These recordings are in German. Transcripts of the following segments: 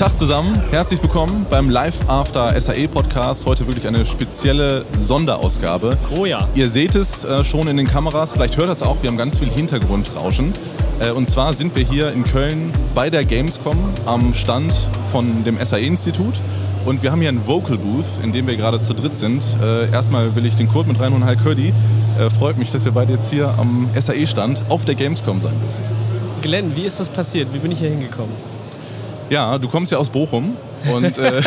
Tag zusammen, herzlich willkommen beim Live After SAE Podcast. Heute wirklich eine spezielle Sonderausgabe. Oh ja. Ihr seht es äh, schon in den Kameras, vielleicht hört das auch, wir haben ganz viel Hintergrundrauschen. Äh, und zwar sind wir hier in Köln bei der Gamescom am Stand von dem SAE-Institut. Und wir haben hier einen Vocal Booth, in dem wir gerade zu dritt sind. Äh, erstmal will ich den Kurt mit reinholen. Hi Curdy. Äh, freut mich, dass wir beide jetzt hier am SAE-Stand auf der Gamescom sein dürfen. Glenn, wie ist das passiert? Wie bin ich hier hingekommen? Ja, du kommst ja aus Bochum. Und, äh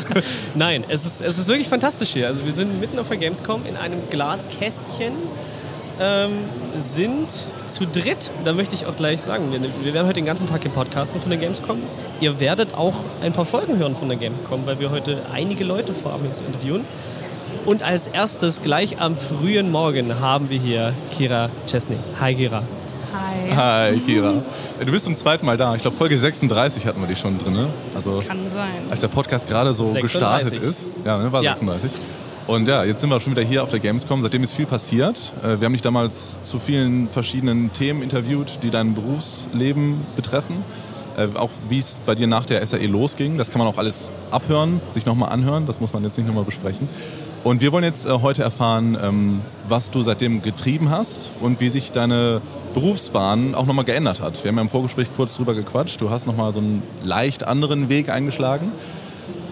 Nein, es ist, es ist wirklich fantastisch hier. Also wir sind mitten auf der Gamescom in einem Glaskästchen, ähm, sind zu dritt. Da möchte ich auch gleich sagen, wir, wir werden heute den ganzen Tag hier podcasten von der Gamescom. Ihr werdet auch ein paar Folgen hören von der Gamescom, weil wir heute einige Leute vorhaben zu interviewen. Und als erstes, gleich am frühen Morgen, haben wir hier Kira Chesney. Hi Kira. Hi. Hi, Kira. Du bist zum zweiten Mal da. Ich glaube, Folge 36 hatten wir dich schon drin. Ne? Also, das kann sein. Als der Podcast gerade so 36. gestartet ist. Ja, ne, war Ja. 36. Und ja, jetzt sind wir schon wieder hier auf der Gamescom. Seitdem ist viel passiert. Äh, Wir haben dich damals zu vielen verschiedenen Themen interviewt, die dein Berufsleben betreffen. Äh, Auch wie es bei dir nach der SAE losging. Das kann man auch alles abhören, sich nochmal anhören. Das muss man jetzt nicht nochmal besprechen. Und wir wollen jetzt äh, heute erfahren, ähm, was du seitdem getrieben hast und wie sich deine Berufsbahn auch nochmal geändert hat. Wir haben ja im Vorgespräch kurz drüber gequatscht. Du hast nochmal so einen leicht anderen Weg eingeschlagen.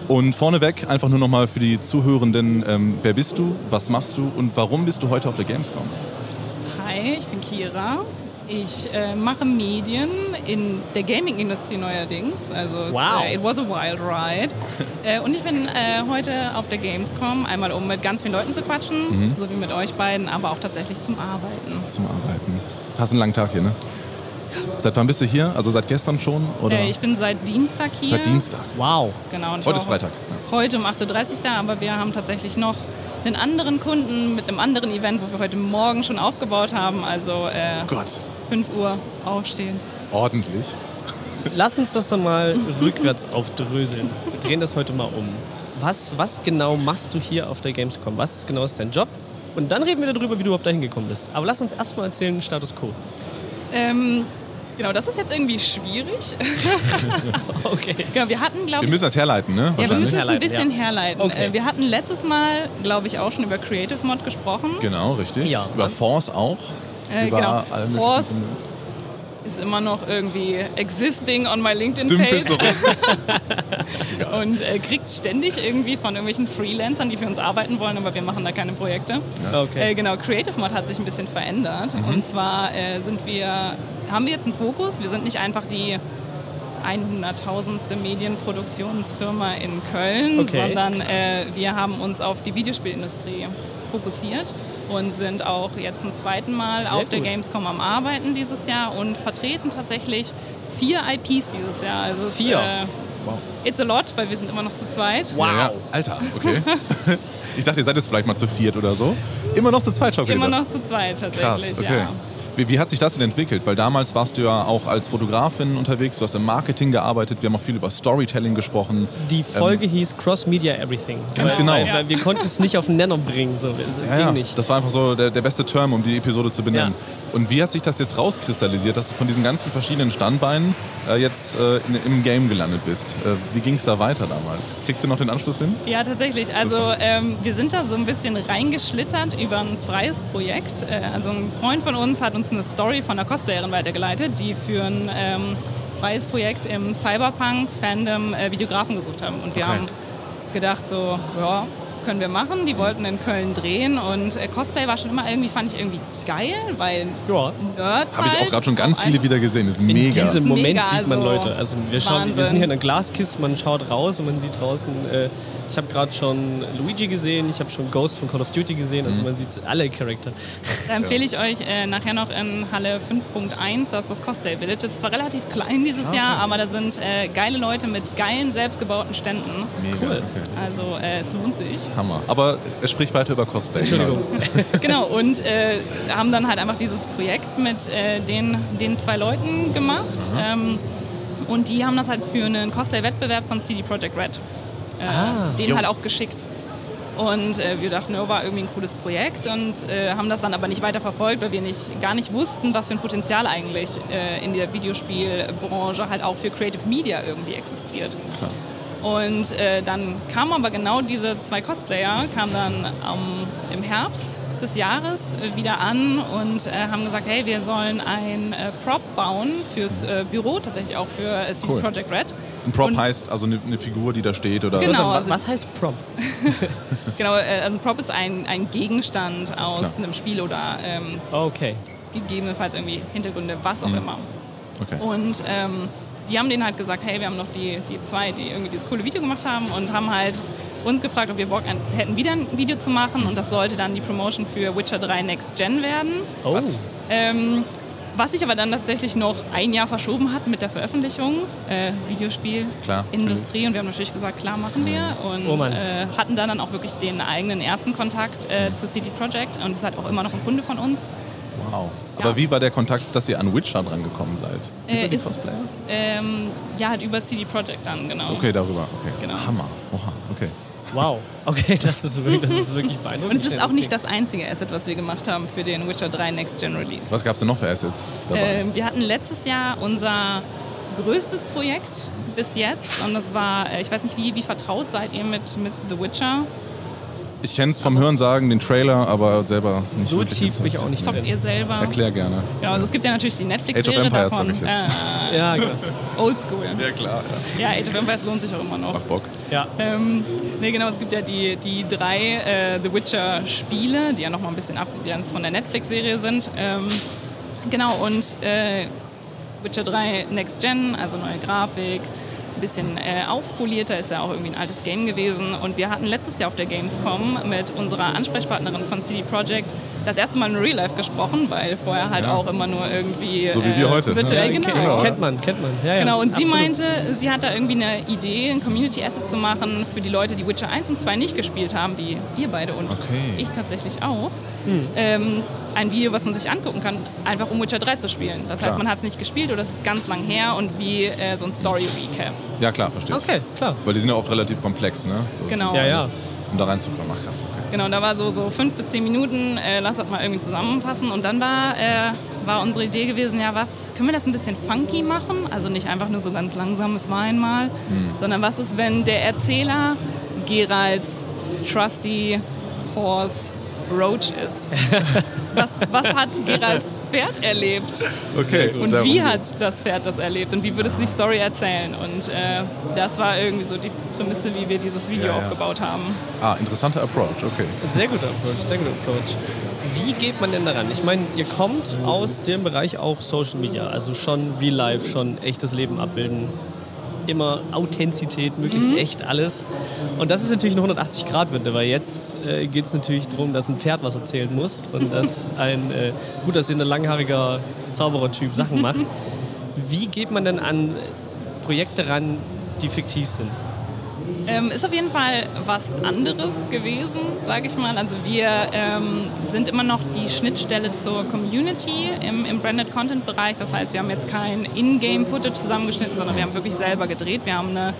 Und vorneweg einfach nur nochmal für die Zuhörenden, ähm, wer bist du, was machst du und warum bist du heute auf der Gamescom? Hi, ich bin Kira. Ich äh, mache Medien in der Gaming-Industrie neuerdings. Also es, Wow. äh, it was a wild ride. äh, und ich bin äh, heute auf der Gamescom, einmal um mit ganz vielen Leuten zu quatschen, so wie mit euch beiden, aber auch tatsächlich zum Arbeiten. Zum Arbeiten. Hast einen langen Tag hier, ne? Seit wann bist du hier? Also seit gestern schon? Oder? Äh, ich bin seit Dienstag hier. seit Dienstag. Wow. Genau, und ich Heute ist Freitag. Ja. Heute um 8.30 Uhr da, aber wir haben tatsächlich noch einen anderen Kunden mit einem anderen Event, wo wir heute Morgen schon aufgebaut haben. Also äh, Gott, 5 Uhr aufstehen. ordentlich. Lass uns das dann mal rückwärts aufdröseln. Wir drehen das heute mal um. Was, was genau machst du hier auf der Gamescom? Was ist genau ist dein Job? Und dann reden wir darüber, wie du überhaupt dahin gekommen bist. Aber lass uns erstmal erzählen, Status Quo. Ähm, genau, das ist jetzt irgendwie schwierig. Okay. genau, wir hatten, glaube Wir ich, müssen das herleiten, ne? ja, wir müssen es ein herleiten, bisschen ja. herleiten. Okay. Äh, wir hatten letztes Mal, glaube ich, auch schon über Creative Mod gesprochen. Genau, richtig. Ja. Über Force auch. Äh, genau. Force ist immer noch irgendwie existing on my LinkedIn-Page und äh, kriegt ständig irgendwie von irgendwelchen Freelancern, die für uns arbeiten wollen, aber wir machen da keine Projekte. Okay. Äh, genau, Creative Mod hat sich ein bisschen verändert. Mhm. Und zwar äh, sind wir, haben wir jetzt einen Fokus. Wir sind nicht einfach die 100.000. Medienproduktionsfirma in Köln, Okay. sondern äh, wir haben uns auf die Videospielindustrie fokussiert und sind auch jetzt zum zweiten Mal Sehr auf der gut. Gamescom am Arbeiten dieses Jahr und vertreten tatsächlich vier IPs dieses Jahr. Also es, Vier? Äh, Wow. It's a lot, weil wir sind immer noch zu zweit. Wow. Ja, ja. Alter, okay. ich dachte, ihr seid jetzt vielleicht mal zu viert oder so. Immer noch zu zweit, schau Immer das. noch zu zweit tatsächlich, Krass, okay. ja. Wie, wie hat sich das denn entwickelt? Weil damals warst du ja auch als Fotografin unterwegs, du hast im Marketing gearbeitet, wir haben auch viel über Storytelling gesprochen. Die Folge hieß Cross Media Everything. Ganz weil, genau. Weil, weil wir konnten es nicht auf den Nenner bringen. So. Es, es Ja, ging ja, nicht. Das war einfach so der, der beste Term, um die Episode zu benennen. Ja. Und wie hat sich das jetzt rauskristallisiert, dass du von diesen ganzen verschiedenen Standbeinen äh, jetzt äh, in, im Game gelandet bist? Äh, wie ging es da weiter damals? Kriegst du noch den Anschluss hin? Ja, tatsächlich. Also ähm, wir sind da so ein bisschen reingeschlittert über ein freies Projekt. Äh, also ein Freund von uns hat uns eine Story von einer Cosplayerin weitergeleitet, die für ein ähm, freies Projekt im Cyberpunk-Fandom äh, Videografen gesucht haben. Und wir Okay. haben gedacht so, ja, können wir machen. Die wollten in Köln drehen und äh, Cosplay war schon immer irgendwie, fand ich irgendwie geil, weil Ja. Nerds Habe ich auch halt gerade schon ganz viele wieder gesehen. Ist In mega. diesem ist Moment mega, sieht man also Leute. Also wir, schauen, wir sind hier in einer Glaskiste, man schaut raus und man sieht draußen, äh, ich habe gerade schon Luigi gesehen, ich habe schon Ghost von Call of Duty gesehen, also man sieht alle Charakter. Da empfehle ich euch äh, nachher noch in Halle 5.1, das ist das Cosplay Village. Das ist zwar relativ klein dieses Jahr, aber da sind äh, geile Leute mit geilen, selbstgebauten Ständen. Mega. Cool. Okay. Also äh, es lohnt sich. Hammer. Aber er spricht weiter über Cosplay. Entschuldigung. genau, und äh, haben dann halt einfach dieses Projekt mit äh, den, den zwei Leuten gemacht. Ähm, und die haben das halt für einen Cosplay-Wettbewerb von CD Projekt Red äh, Ah. denen Jo. halt auch geschickt. Und äh, wir dachten, ja, war irgendwie ein cooles Projekt und äh, haben das dann aber nicht weiter verfolgt, weil wir nicht, gar nicht wussten, was für ein Potenzial eigentlich äh, in der Videospielbranche halt auch für Creative Media irgendwie existiert. Klar. Und äh, dann kamen aber genau diese zwei Cosplayer, kamen dann ähm, im Herbst des Jahres äh, wieder an und äh, haben gesagt, hey, wir sollen ein äh, Prop bauen fürs äh, Büro, tatsächlich auch für äh, CD Cool. Projekt Red. Ein Prop Und- heißt also eine, eine Figur, die da steht oder Genau. was, also- was heißt Prop? Genau, äh, also ein Prop ist ein, ein Gegenstand aus Klar. einem Spiel oder ähm, Okay. gegebenenfalls irgendwie Hintergründe, was auch Mhm. immer. Okay. Und ähm, die haben denen halt gesagt, hey, wir haben noch die, die zwei, die irgendwie dieses coole Video gemacht haben und haben halt uns gefragt, ob wir Bock hätten, wieder ein Video zu machen und das sollte dann die Promotion für Witcher 3 Next Gen werden. Oh. Was? Ähm, was sich aber dann tatsächlich noch ein Jahr verschoben hat mit der Veröffentlichung, äh, Videospiel, Klar, Industrie und wir haben natürlich gesagt, klar machen wir und Oh äh, hatten dann, dann auch wirklich den eigenen ersten Kontakt äh, zu CD Projekt und ist halt auch immer noch ein Kunde von uns. Wow. Ja. Aber wie war der Kontakt, dass ihr an Witcher dran gekommen seid? Äh, Über die ist- Cosplayer? Ähm, ja, halt über CD Projekt dann, genau. Okay, darüber. Okay. Genau. Hammer. Oha, okay. Wow. Okay, das ist wirklich, das ist wirklich beeindruckend. Und es ist auch nicht das einzige Asset, was wir gemacht haben für den Witcher 3 Next Gen Release. Was gab es denn noch für Assets dabei? Ähm, wir hatten letztes Jahr unser größtes Projekt bis jetzt und das war, äh, ich weiß nicht, wie, wie vertraut seid ihr mit, mit The Witcher? Ich kenne es vom Hörensagen, den Trailer, aber selber nicht So tief bin ich auch nicht Zockt ihr selber? Erklär gerne. Genau, also es gibt ja natürlich die Age Netflix-Serie of Empires davon. ich jetzt. Ja, genau. Äh, Oldschool. Ja, klar. Ja, Age of Empires lohnt sich auch immer noch. Macht Bock. Ja. Ähm, nee, genau, es gibt ja die, die drei äh, The Witcher-Spiele, die ja nochmal ein bisschen abgegrenzt von der Netflix-Serie sind. Ähm, genau, und äh, Witcher 3 Next Gen, also neue Grafik, ein bisschen äh, aufpolierter, ist ja auch irgendwie ein altes Game gewesen. Und wir hatten letztes Jahr auf der Gamescom mit unserer Ansprechpartnerin von CD Projekt das erste Mal in Real Life gesprochen, weil vorher halt Ja. auch immer nur irgendwie So wie wir heute, virtuell, ne? genau. Genau. Kennt man, kennt man. Ja, ja, Genau, und sie absolut. meinte, sie hat da irgendwie eine Idee, ein Community Asset zu machen für die Leute, die Witcher 1 und 2 nicht gespielt haben, wie ihr beide und Okay. ich tatsächlich auch. Hm. Ähm, ein Video, was man sich angucken kann, einfach um Witcher 3 zu spielen. Das Klar. heißt, man hat es nicht gespielt oder es ist ganz lang her und wie äh, so ein Story-Recap. Ja, klar, verstehe ich. Okay, klar. Weil die sind ja oft relativ komplex, ne? So, Genau. Ja, ja. Um da reinzukommen. Ach, krass. Okay. Genau, da war so, so fünf bis zehn Minuten, äh, lass das mal irgendwie zusammenfassen. Und dann war, äh, war unsere Idee gewesen, ja, was können wir das ein bisschen funky machen? Also nicht einfach nur so ganz langsam, es war einmal, sondern was ist, wenn der Erzähler Geralds Trusty Horse Roach ist? was, was hat Geralds Pferd erlebt? Okay, Und darum wie geht's. hat das Pferd das erlebt? Und wie würde es die Story erzählen? Und äh, das war irgendwie so die Prämisse, wie wir dieses Video Ja, ja. aufgebaut haben. Ah, interessanter Approach, okay. Sehr guter Approach, sehr guter Approach. Wie geht man denn daran? Ich meine, ihr kommt aus dem Bereich auch Social Media, also schon Real Life, schon echtes Leben abbilden. Immer Authentizität, möglichst Mhm. echt alles. Und das ist natürlich eine 180-Grad-Wende, weil jetzt äh, geht es natürlich darum, dass ein Pferd was erzählen muss und dass ein äh, gut aussehender, langhaariger Zauberer-Typ Sachen macht. Wie geht man denn an Projekte ran, die fiktiv sind? Ähm, ist auf jeden Fall was anderes gewesen, sage ich mal. Also wir ähm, sind immer noch die Schnittstelle zur Community im, im Branded Content Bereich. Das heißt, wir haben jetzt kein In-Game-Footage zusammengeschnitten, sondern wir haben wirklich selber gedreht. Wir haben eine,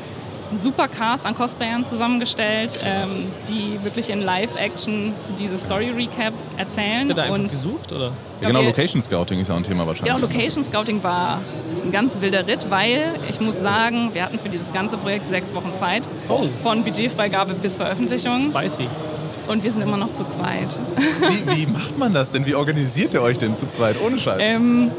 einen super Cast an Cosplayern zusammengestellt, ähm, die wirklich in Live-Action diese Story-Recap erzählen. Habt ihr da einfach Und gesucht? Oder? Ja, genau, Location Scouting ist ja auch ein Thema wahrscheinlich. Genau, Location Scouting war ein ganz wilder Ritt, weil ich muss sagen, wir hatten für dieses ganze Projekt sechs Wochen Zeit. Oh. Von Budgetfreigabe bis Veröffentlichung. Spicy. Und wir sind immer noch zu zweit. Wie, wie macht man das denn? Wie organisiert ihr euch denn zu zweit? Ohne Scheiß. Ähm,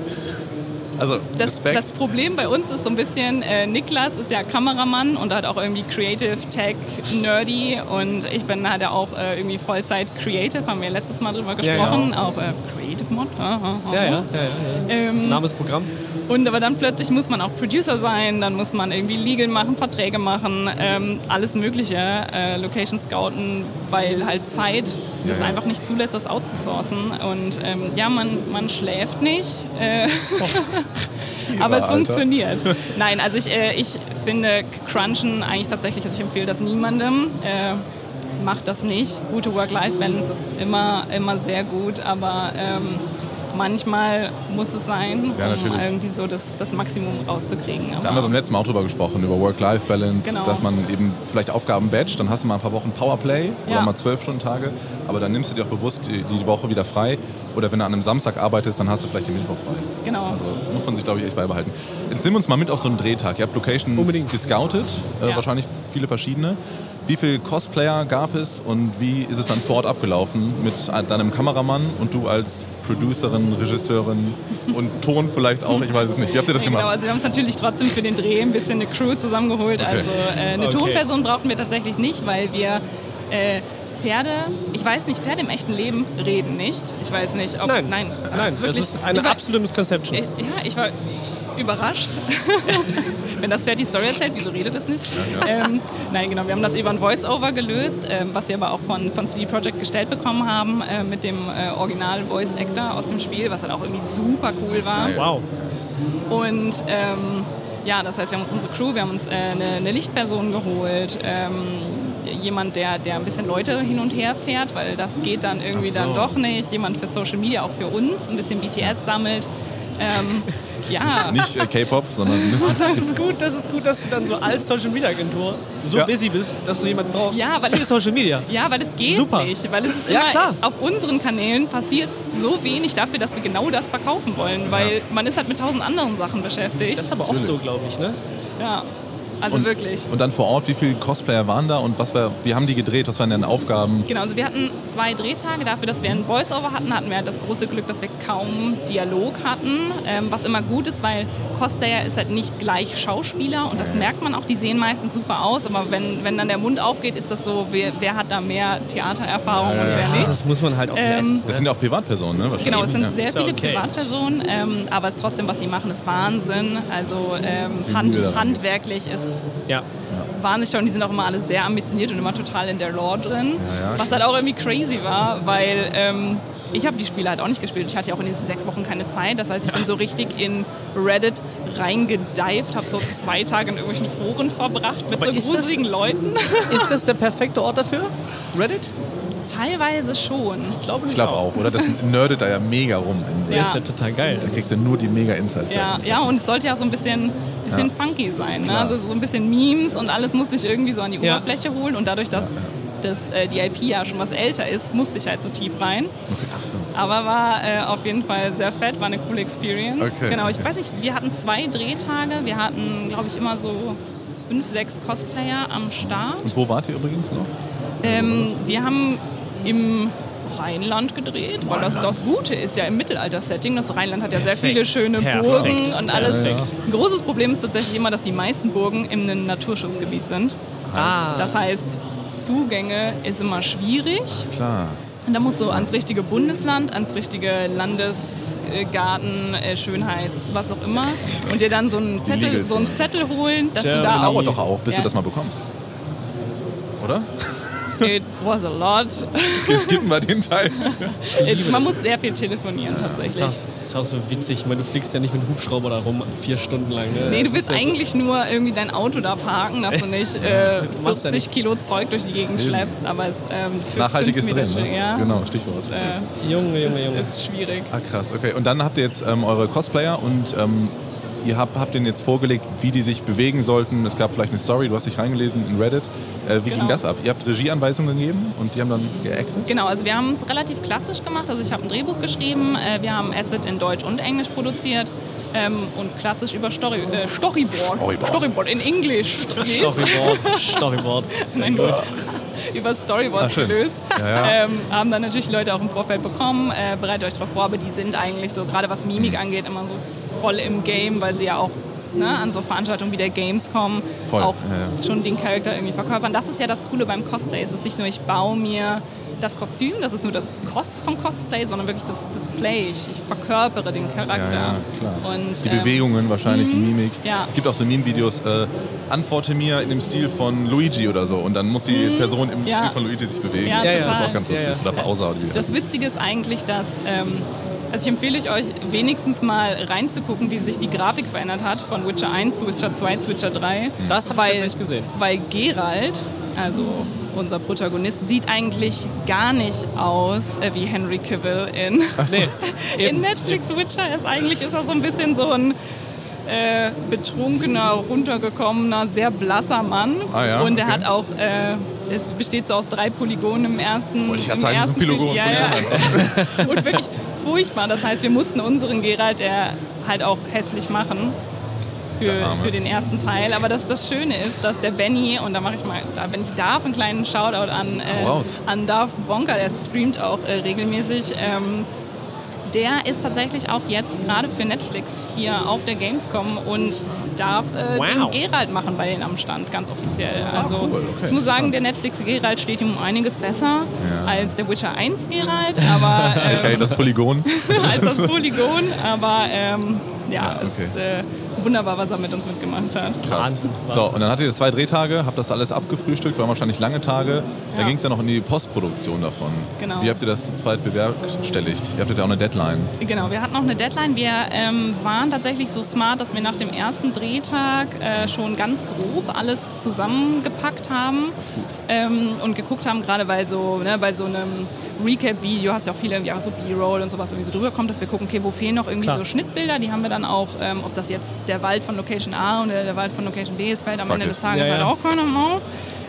also, das, das Problem bei uns ist so ein bisschen, äh, Niklas ist ja Kameramann und hat auch irgendwie Creative, Tech, Nerdy und ich bin halt ja auch äh, irgendwie Vollzeit Creative, haben wir letztes Mal drüber Ja, ja. gesprochen, auch äh, Creative Mod. Ja, ja. ja, ja, ja. Ähm, Name ist Programm. Und aber dann plötzlich muss man auch Producer sein, dann muss man irgendwie Legal machen, Verträge machen, ähm, alles Mögliche, äh, Location scouten, weil halt Zeit das Ja, ja. einfach nicht zulässt, das outzusourcen. Und ähm, ja, man, man schläft nicht, äh, aber es Alter. funktioniert. Nein, also ich, äh, ich finde Crunchen eigentlich tatsächlich, also ich empfehle das niemandem. Äh, macht das nicht. Gute Work-Life-Balance ist immer, immer sehr gut, aber ähm, manchmal muss es sein, Ja, um irgendwie so das, das Maximum rauszukriegen. Da haben wir beim letzten Mal auch drüber gesprochen, über Work-Life-Balance, Genau. dass man eben vielleicht Aufgaben batcht, dann hast du mal ein paar Wochen Powerplay oder Ja. mal zwölf Stunden Tage, aber dann nimmst du dir auch bewusst die, die Woche wieder frei. Oder wenn du an einem Samstag arbeitest, dann hast du vielleicht den Mittwoch frei. Genau. Also muss man sich, glaube ich, echt beibehalten. Jetzt nimm uns mal mit auf so einen Drehtag. Ihr habt Locations Unbedingt. gescoutet, äh, Ja. wahrscheinlich viele verschiedene. Wie viele Cosplayer gab es und wie ist es dann vor Ort abgelaufen mit deinem Kameramann und du als Producerin, Regisseurin und Ton vielleicht auch? Ich weiß es nicht. Wie habt ihr das Genau, gemacht? also wir haben uns natürlich trotzdem für den Dreh ein bisschen eine Crew zusammengeholt. Okay. Also äh, eine Okay. Tonperson brauchten wir tatsächlich nicht, weil wir äh, Pferde, ich weiß nicht, Pferde im echten Leben reden nicht. Ich weiß nicht, ob. Nein, nein, das nein, ist wirklich, das ist eine war, absolute Misconception. äh, Ja, ich war überrascht. Wenn das Pferd die Story erzählt, wieso redet es nicht? Ähm, nein, genau, wir haben das über ein Voice-Over gelöst, ähm, was wir aber auch von, von CD Projekt gestellt bekommen haben, äh, mit dem äh, Original-Voice-Actor aus dem Spiel, was halt auch irgendwie super cool war. Wow. Und ähm, ja, das heißt, wir haben uns unsere Crew, wir haben uns äh, eine, eine Lichtperson geholt, ähm, jemand, der, der ein bisschen Leute hin und her fährt, weil das geht dann irgendwie so. dann doch nicht. Jemand für Social Media, auch für uns, ein bisschen BTS sammelt. Ähm, ja. Nicht äh, K-Pop, sondern Das ist gut, das ist gut, dass du dann so als Social Media Agentur so Ja. busy bist, dass du jemanden brauchst Ja, weil für Social Media. Ja, weil es geht Super. nicht. Weil es ist Ja, immer klar. auf unseren Kanälen passiert so wenig dafür, dass wir genau das verkaufen wollen. Weil man ist halt mit tausend anderen Sachen beschäftigt. Das ist aber oft Natürlich. so, glaube ich, ne? ja, also und, wirklich. Und dann vor Ort, wie viele Cosplayer waren da und was war, wie haben die gedreht? Was waren deren Aufgaben? Genau, also wir hatten zwei Drehtage. Dafür, dass wir ein Voice-Over hatten, hatten wir halt das große Glück, dass wir kaum Dialog hatten. Ähm, was immer gut ist, weil Cosplayer ist halt nicht gleich Schauspieler und das merkt man auch. Die sehen meistens super aus, aber wenn, wenn dann der Mund aufgeht, ist das so, wer, wer hat da mehr Theatererfahrung und wer nicht. das muss man halt auch Ähm. Das sind ja auch Privatpersonen, ne? Wahrscheinlich. Genau, es sind ja. sehr ja viele okay. Privatpersonen, ähm, aber es ist trotzdem, was sie machen, ist Wahnsinn. Also ähm, Hand, handwerklich ist Ja. Wahnsinnig toll und die sind auch immer alle sehr ambitioniert und immer total in der Lore drin. Ja, ja, was halt auch irgendwie crazy war, weil ähm, ich habe die Spiele halt auch nicht gespielt. Ich hatte ja auch in diesen sechs Wochen keine Zeit. Das heißt, ich bin so richtig in Reddit reingedived, habe so zwei Tage in irgendwelchen Foren verbracht mit Aber so ist das- gruseligen Leuten. Ist das der perfekte Ort dafür? Reddit? Teilweise schon. Ich glaube Ich glaube auch, oder? Das nerdet da ja mega rum. Der Ja. ist ja total geil. Da kriegst du nur die mega Insight. Ja, ja, und es sollte ja so ein bisschen, bisschen funky sein. Ne? Also so ein bisschen Memes und alles musste ich irgendwie so an die Ja. Oberfläche holen. Und dadurch, dass, dass äh, die IP ja schon was älter ist, musste ich halt so tief rein. Aber war äh, auf jeden Fall sehr fett, war eine coole Experience. Okay, genau, ich okay. weiß nicht, wir hatten zwei Drehtage. Wir hatten, glaube ich, immer so fünf, sechs Cosplayer am Start. Und wo wart ihr übrigens noch? Ähm, wir haben im Rheinland gedreht, weil das, das Gute ist ja im Mittelalter-Setting. Das Rheinland hat ja sehr Perfekt. viele schöne Perfekt. Burgen und alles. Perfekt. Ein großes Problem ist tatsächlich immer, dass die meisten Burgen in einem Naturschutzgebiet sind. Ah. Das heißt, Zugänge ist immer schwierig. Klar. Und da musst du ans richtige Bundesland, ans richtige Landesgarten, äh, Schönheits, was auch immer. Und dir dann so einen Zettel, so einen. Zettel holen, dass Tja, du das da Das auch... dauert doch auch, bis Ja. du das mal bekommst. Oder? It was a lot. Okay, skippen wir den Teil. It, man muss sehr viel telefonieren tatsächlich. ist, auch, das ist auch so witzig. Ich meine, du fliegst ja nicht mit einem Hubschrauber da rum, vier Stunden lang. Ne? Nee, du willst ja so- eigentlich nur irgendwie dein Auto da parken, dass du nicht äh, machst ja 40 nicht. Kilo Zeug durch die Gegend schleppst, aber es ähm, für Nachhaltiges fünf Meter Drehen, ne? ja, Genau, Stichwort. äh, Junge, Junge, Junge. ist schwierig. Ah, krass, okay. Und dann habt ihr jetzt ähm, eure Cosplayer und ähm, ihr habt, habt denen jetzt vorgelegt, wie die sich bewegen sollten. Es gab vielleicht eine Story, du hast dich reingelesen in Reddit. Äh, wie ging Genau. das ab? Ihr habt Regieanweisungen gegeben und die haben dann geactet? Genau, also wir haben es relativ klassisch gemacht. Also ich habe ein Drehbuch geschrieben, äh, wir haben Asset in Deutsch und Englisch produziert ähm, und klassisch über Story, äh, Storyboard. Storyboard. Storyboard in Englisch. Storyboard, Storyboard. Nein, gut. über Storyboard schön. gelöst. Ja, ja. Ähm, haben dann natürlich die Leute auch im Vorfeld bekommen. Äh, bereitet euch darauf vor, aber die sind eigentlich so, gerade was Mimik angeht, immer so voll im Game, weil sie ja auch ne, an so Veranstaltungen wie der Gamescom Voll, auch ja, ja. schon den Charakter irgendwie verkörpern. Das ist ja das Coole beim Cosplay. Es ist nicht nur, ich baue mir das Kostüm, das ist nur das Cos vom Cosplay, sondern wirklich das Display. Ich, ich verkörpere den Charakter. Ja, ja, klar. Und, Die ähm, Bewegungen wahrscheinlich, die Mimik. ja. Es gibt auch so Meme-Videos, äh, antworte mir in dem Stil von Luigi oder so. Und dann muss die Person im Mhm. Ja. Stil von Luigi sich bewegen. Ja, Ja, ja. Das ist auch ganz lustig. ja. Oder Bowser oder wie. Das Witzige ist eigentlich, dass, ähm, also ich empfehle ich euch wenigstens mal reinzugucken, wie sich die Grafik verändert hat von Witcher 1 zu Witcher 2 zu Witcher 3. Das hab ich tatsächlich gesehen. Weil Geralt, also unser Protagonist, sieht eigentlich gar nicht aus äh, wie Henry Cavill in, Nee, in Netflix Witcher. Er Ist, eigentlich ist er so ein bisschen so ein äh, betrunkener, runtergekommener, sehr blasser Mann. Ah ja, Und er okay. hat auch, äh, es besteht so aus drei Polygonen im ersten. Wollte ich gerade sagen, ersten Polygon- ja, ja. Und wirklich furchtbar. Das heißt, wir mussten unseren Geralt der halt auch hässlich machen. Für, für den ersten Teil. Aber das, das Schöne ist, dass der Benny, und da mache ich mal, da wenn ich darf, einen kleinen Shoutout an, äh, an Darth Bonker, der streamt auch äh, regelmäßig. Ähm, der ist tatsächlich auch jetzt gerade für Netflix hier auf der Gamescom und darf äh, Wow. den Geralt machen bei denen am Stand, ganz offiziell. Also Ah, cool, okay, ich muss sagen, der Netflix Geralt steht ihm um einiges besser Ja. als der Witcher 1 Geralt, aber ähm, Okay, das Polygon. als das Polygon, aber ähm, ja, Ja, es okay. ist äh, wunderbar, was er mit uns mitgemacht hat. Krass. Wahnsinn, So, und dann hattet ihr zwei Drehtage, habt das alles abgefrühstückt, waren wahrscheinlich lange Tage. Da Ja. ging es ja noch in die Postproduktion davon. Genau. Wie habt ihr das zu zweit bewerkstelligt? Ihr hattet ja auch eine Deadline. Genau, wir hatten noch eine Deadline. Wir ähm, waren tatsächlich so smart, dass wir nach dem ersten Drehtag äh, schon ganz grob alles zusammengepackt haben Das ist gut. ähm, und geguckt haben, gerade weil so, ne, bei so einem Recap-Video hast du auch viele irgendwie auch so B-Roll und sowas irgendwie so drüber kommt, dass wir gucken, okay, wo fehlen noch irgendwie Klar. so Schnittbilder, die haben wir dann auch, ähm, ob das jetzt der Wald von Location A oder der Wald von Location B ist, fällt am Fuck Ende it. des Tages Ja, halt ja. auch keinem auf.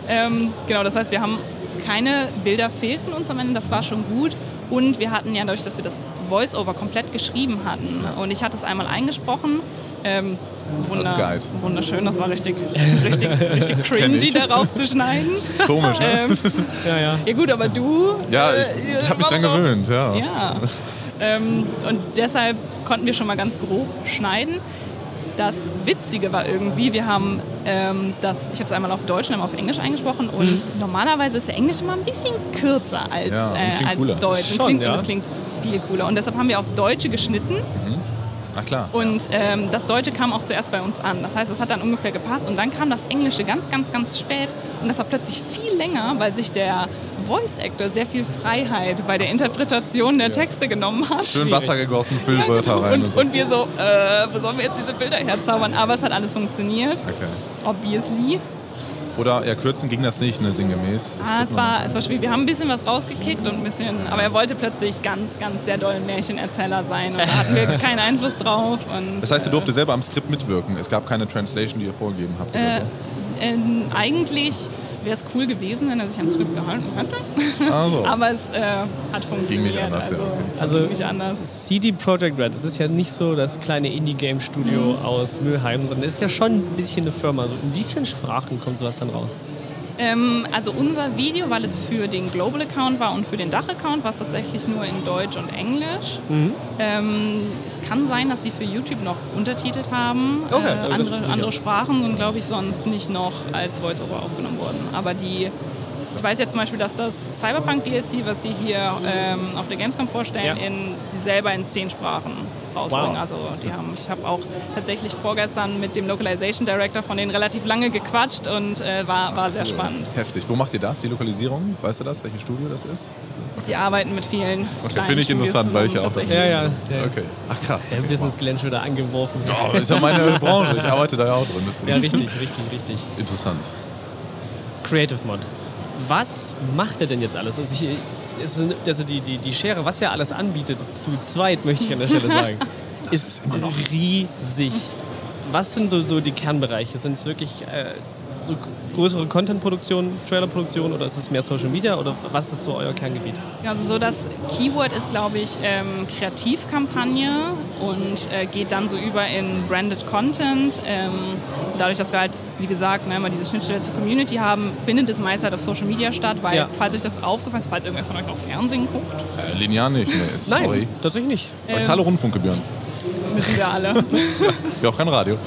Ähm, genau, das heißt, wir haben keine Bilder fehlten uns am Ende, das war schon gut. Und wir hatten ja dadurch, dass wir das Voice-Over komplett geschrieben hatten und ich hatte es einmal eingesprochen. Ähm, wunder, wunderschön, das war richtig, richtig, richtig cringy, darauf zu schneiden. Ist komisch, ne? Ähm, Ja, ja. ja gut, aber du... Ja, äh, ich, ich habe mich dran gewöhnt, ja. Ja. Ähm, und deshalb konnten wir schon mal ganz grob schneiden. Das Witzige war irgendwie, wir haben ähm, das, ich habe es einmal auf Deutsch und einmal auf Englisch eingesprochen und normalerweise ist der Englisch immer ein bisschen kürzer als, Ja, und äh, als cooler. Deutsch. Und, Schon, klingt, ja. und es klingt viel cooler. Und deshalb haben wir aufs Deutsche geschnitten Na klar. und ähm, das Deutsche kam auch zuerst bei uns an. Das heißt, es hat dann ungefähr gepasst und dann kam das Englische ganz, ganz, ganz spät und das war plötzlich viel länger, weil sich der Voice Actor sehr viel Freiheit bei der Interpretation der Texte genommen hat. Schön Wasser gegossen, Füllwörter rein und, Und, so. und wir so, äh, wo sollen wir jetzt diese Bilder herzaubern? Aber es hat alles funktioniert, okay. obviously. Oder ja, kürzen ging das nicht, ne, sinngemäß. Das Ah, es, war, es war schwierig. Wir haben ein bisschen was rausgekickt und ein bisschen, aber er wollte plötzlich ganz, ganz sehr doll ein Märchenerzähler sein und da hatten wir keinen Einfluss drauf. Und, Das heißt, ihr durfte selber am Skript mitwirken. Es gab keine Translation, die ihr vorgegeben habt oder Äh, so. Ähm, eigentlich wäre es cool gewesen, wenn er sich ans Skript gehalten hätte. Also. Aber es äh, hat funktioniert. nicht anders, ja, also, okay. Also- ging nicht anders. CD Projekt Red, das ist ja nicht so das kleine Indie-Game-Studio aus Mülheim, sondern ist ja schon ein bisschen eine Firma. So, in wie vielen Sprachen kommt sowas dann raus? Ähm, also unser Video, weil es für den Global Account war und für den Dach-Account, war es tatsächlich nur in Deutsch und Englisch. Mhm. Ähm, es kann sein, dass sie für YouTube noch untertitelt haben. Okay, äh, andere, andere Sprachen sind, glaube ich, sonst nicht noch als Voice-Over aufgenommen worden. Aber die, ich weiß jetzt zum Beispiel, dass das Cyberpunk DLC, was sie hier ähm, auf der Gamescom vorstellen, Ja. in, sie selber in zehn Sprachen rausbringen. Wow. Also die haben, ich habe auch tatsächlich vorgestern mit dem Localization Director von denen relativ lange gequatscht und äh, war, war sehr spannend. Heftig. Wo macht ihr das, die Lokalisierung? Weißt du das, welches Studio das ist? Die arbeiten mit vielen Okay, finde ich interessant, weil ich ja auch das- Ja, ja. ja. Okay. Ach krass. Der Okay, Business Glenn schon wieder angeworfen. wow. Oh, das ist ja meine Branche. Ich arbeite da ja auch drin. Deswegen Ja, richtig, richtig, richtig. Interessant. Creative Mod. Was macht er denn jetzt alles? Also, ich, ist, also die, die, die Schere, was er alles anbietet, zu zweit, möchte ich an der Stelle sagen, ist, riesig. Was sind so, so die Kernbereiche? Sind es wirklich äh, so größere Content-Produktion, Trailer-Produktion oder ist es mehr Social Media oder was ist so euer Kerngebiet? Also so das Keyword ist, glaube ich, ähm, Kreativkampagne und äh, geht dann so über in Branded Content. Ähm, dadurch, dass wir halt, wie gesagt, ne, immer diese Schnittstelle zur Community haben, findet es meist halt auf Social Media statt, weil, Ja. falls euch das aufgefallen ist, falls irgendwer von euch noch Fernsehen guckt, Äh, linear nicht. Nee, sorry. Nein, tatsächlich nicht. Aber ich zahle Rundfunkgebühren. müssen wir alle. Ich auch kein Radio.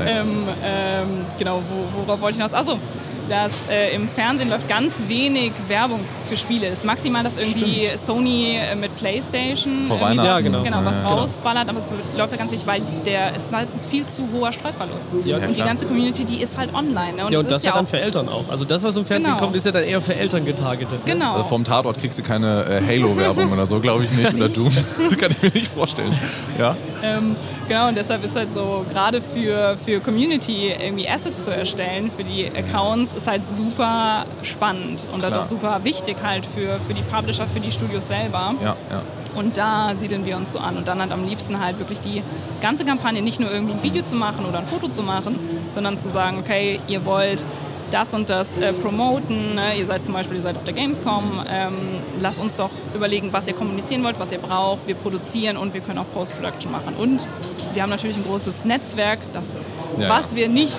ähm, ähm, genau, wo, worauf wollte ich hinaus? Achso, dass äh, im Fernsehen läuft ganz wenig Werbung für Spiele. Es ist maximal, dass irgendwie Sony äh, mit Playstation Vor irgendwie Weihnachten. was, Ja, genau. was Ja, ja. rausballert, aber es läuft ja ganz wenig, weil der es ist halt ein viel zu hoher Streuverlust. Ja, und die klar. ganze Community, die ist halt online. Ne? Und, Ja, und das ist ja dann auch, für Eltern auch. Also das, was im Fernsehen Genau. kommt, ist ja dann eher für Eltern getargetet. ne? Genau. Also vom Tatort kriegst du keine äh, Halo-Werbung oder so, glaube ich nicht. Oder Doom. Das kann ich mir nicht vorstellen. Ja? Ähm, genau, und deshalb ist halt so, gerade für, für Community irgendwie Assets zu erstellen, für die Accounts, ist halt super spannend und Klar. auch super wichtig halt für, für die Publisher, für die Studios selber. Ja, ja. Und da siedeln wir uns so an. Und dann halt am liebsten halt wirklich die ganze Kampagne nicht nur irgendwie ein Video zu machen oder ein Foto zu machen, sondern zu sagen, okay, ihr wollt das und das äh, promoten, ne? ihr seid zum Beispiel, ihr seid auf der Gamescom, ähm, lasst uns doch überlegen, was ihr kommunizieren wollt, was ihr braucht, wir produzieren und wir können auch Post-Production machen. Und wir haben natürlich ein großes Netzwerk, das, Ja, was ja. wir nicht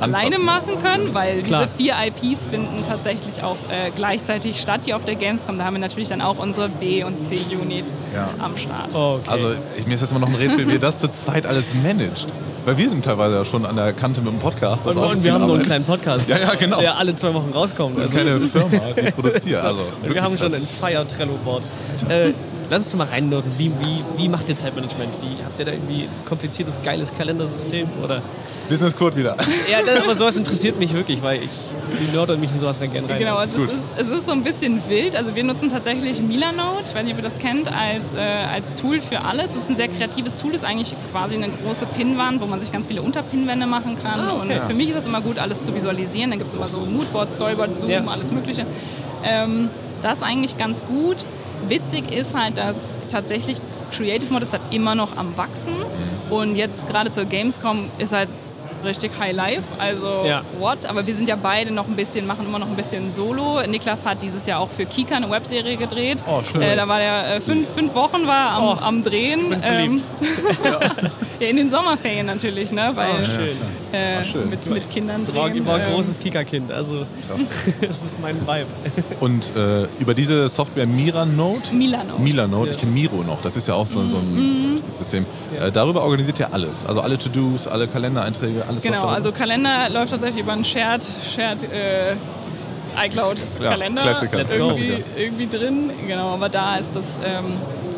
alleine machen können, weil Klar. diese vier IPs finden tatsächlich auch äh, gleichzeitig statt hier auf der Gamescom. Da haben wir natürlich dann auch unsere B- und C-Unit Ja. am Start. Okay. Also ich, mir ist jetzt immer noch ein Rätsel, wie ihr das zu zweit alles managt. Weil wir sind teilweise ja schon an der Kante mit dem Podcast. Das und, und wir haben nur einen Arbeit. kleinen Podcast, Ja, ja, genau. der alle zwei Wochen rauskommt. Und Also keine Firma, die produziert. Also, wir haben schon krass. ein Fire Trello Board. Äh, lass uns doch mal reinnirken. Wie, wie, wie macht ihr Zeitmanagement? Wie, habt ihr da irgendwie ein kompliziertes, geiles Kalendersystem? Oder? Business Code wieder. Ja, das, aber sowas interessiert mich wirklich, weil ich die nörd mich in sowas rein gerne rein. Genau, also es ist, es ist so ein bisschen wild. Also wir nutzen tatsächlich Milanote, ich weiß nicht, ob ihr das kennt, als, äh, als Tool für alles. Es ist ein sehr kreatives Tool, ist eigentlich quasi eine große Pinnwand, wo man sich ganz viele Unterpinnwände machen kann. Ah, okay. Und für mich ist es immer gut, alles zu visualisieren. Dann gibt es immer so Moodboard, Storyboard, Zoom, Ja. alles mögliche. Ähm, das eigentlich ganz gut. Witzig ist halt, dass tatsächlich Creative Mode ist halt immer noch am Wachsen. Mhm. Und jetzt gerade zur Gamescom ist halt richtig High Life. Also Ja. what? Aber wir sind ja beide noch ein bisschen, machen immer noch ein bisschen Solo. Niklas hat dieses Jahr auch für Kika eine Webserie gedreht. Oh, schön. Äh, da war der äh, fünf, fünf Wochen war am, Oh, am Drehen. bin ja, in den Sommerferien natürlich, ne? Weil Oh, schön. äh, schön. mit, mit Kindern War, drehen. war ein ähm, großes Kika-Kind, also das ist mein Vibe. Und äh, über diese Software Miranote, Milanote. Milanote, Ja. ich kenne Miro noch, das ist ja auch so, so Mhm. ein System. Äh, darüber organisiert ihr alles. Also alle To-Dos, alle Kalendereinträge, alles Genau, also Kalender läuft tatsächlich über einen Shared, Shared äh, iCloud-Kalender irgendwie, Klassiker. irgendwie drin. Genau, aber da ist das, ähm,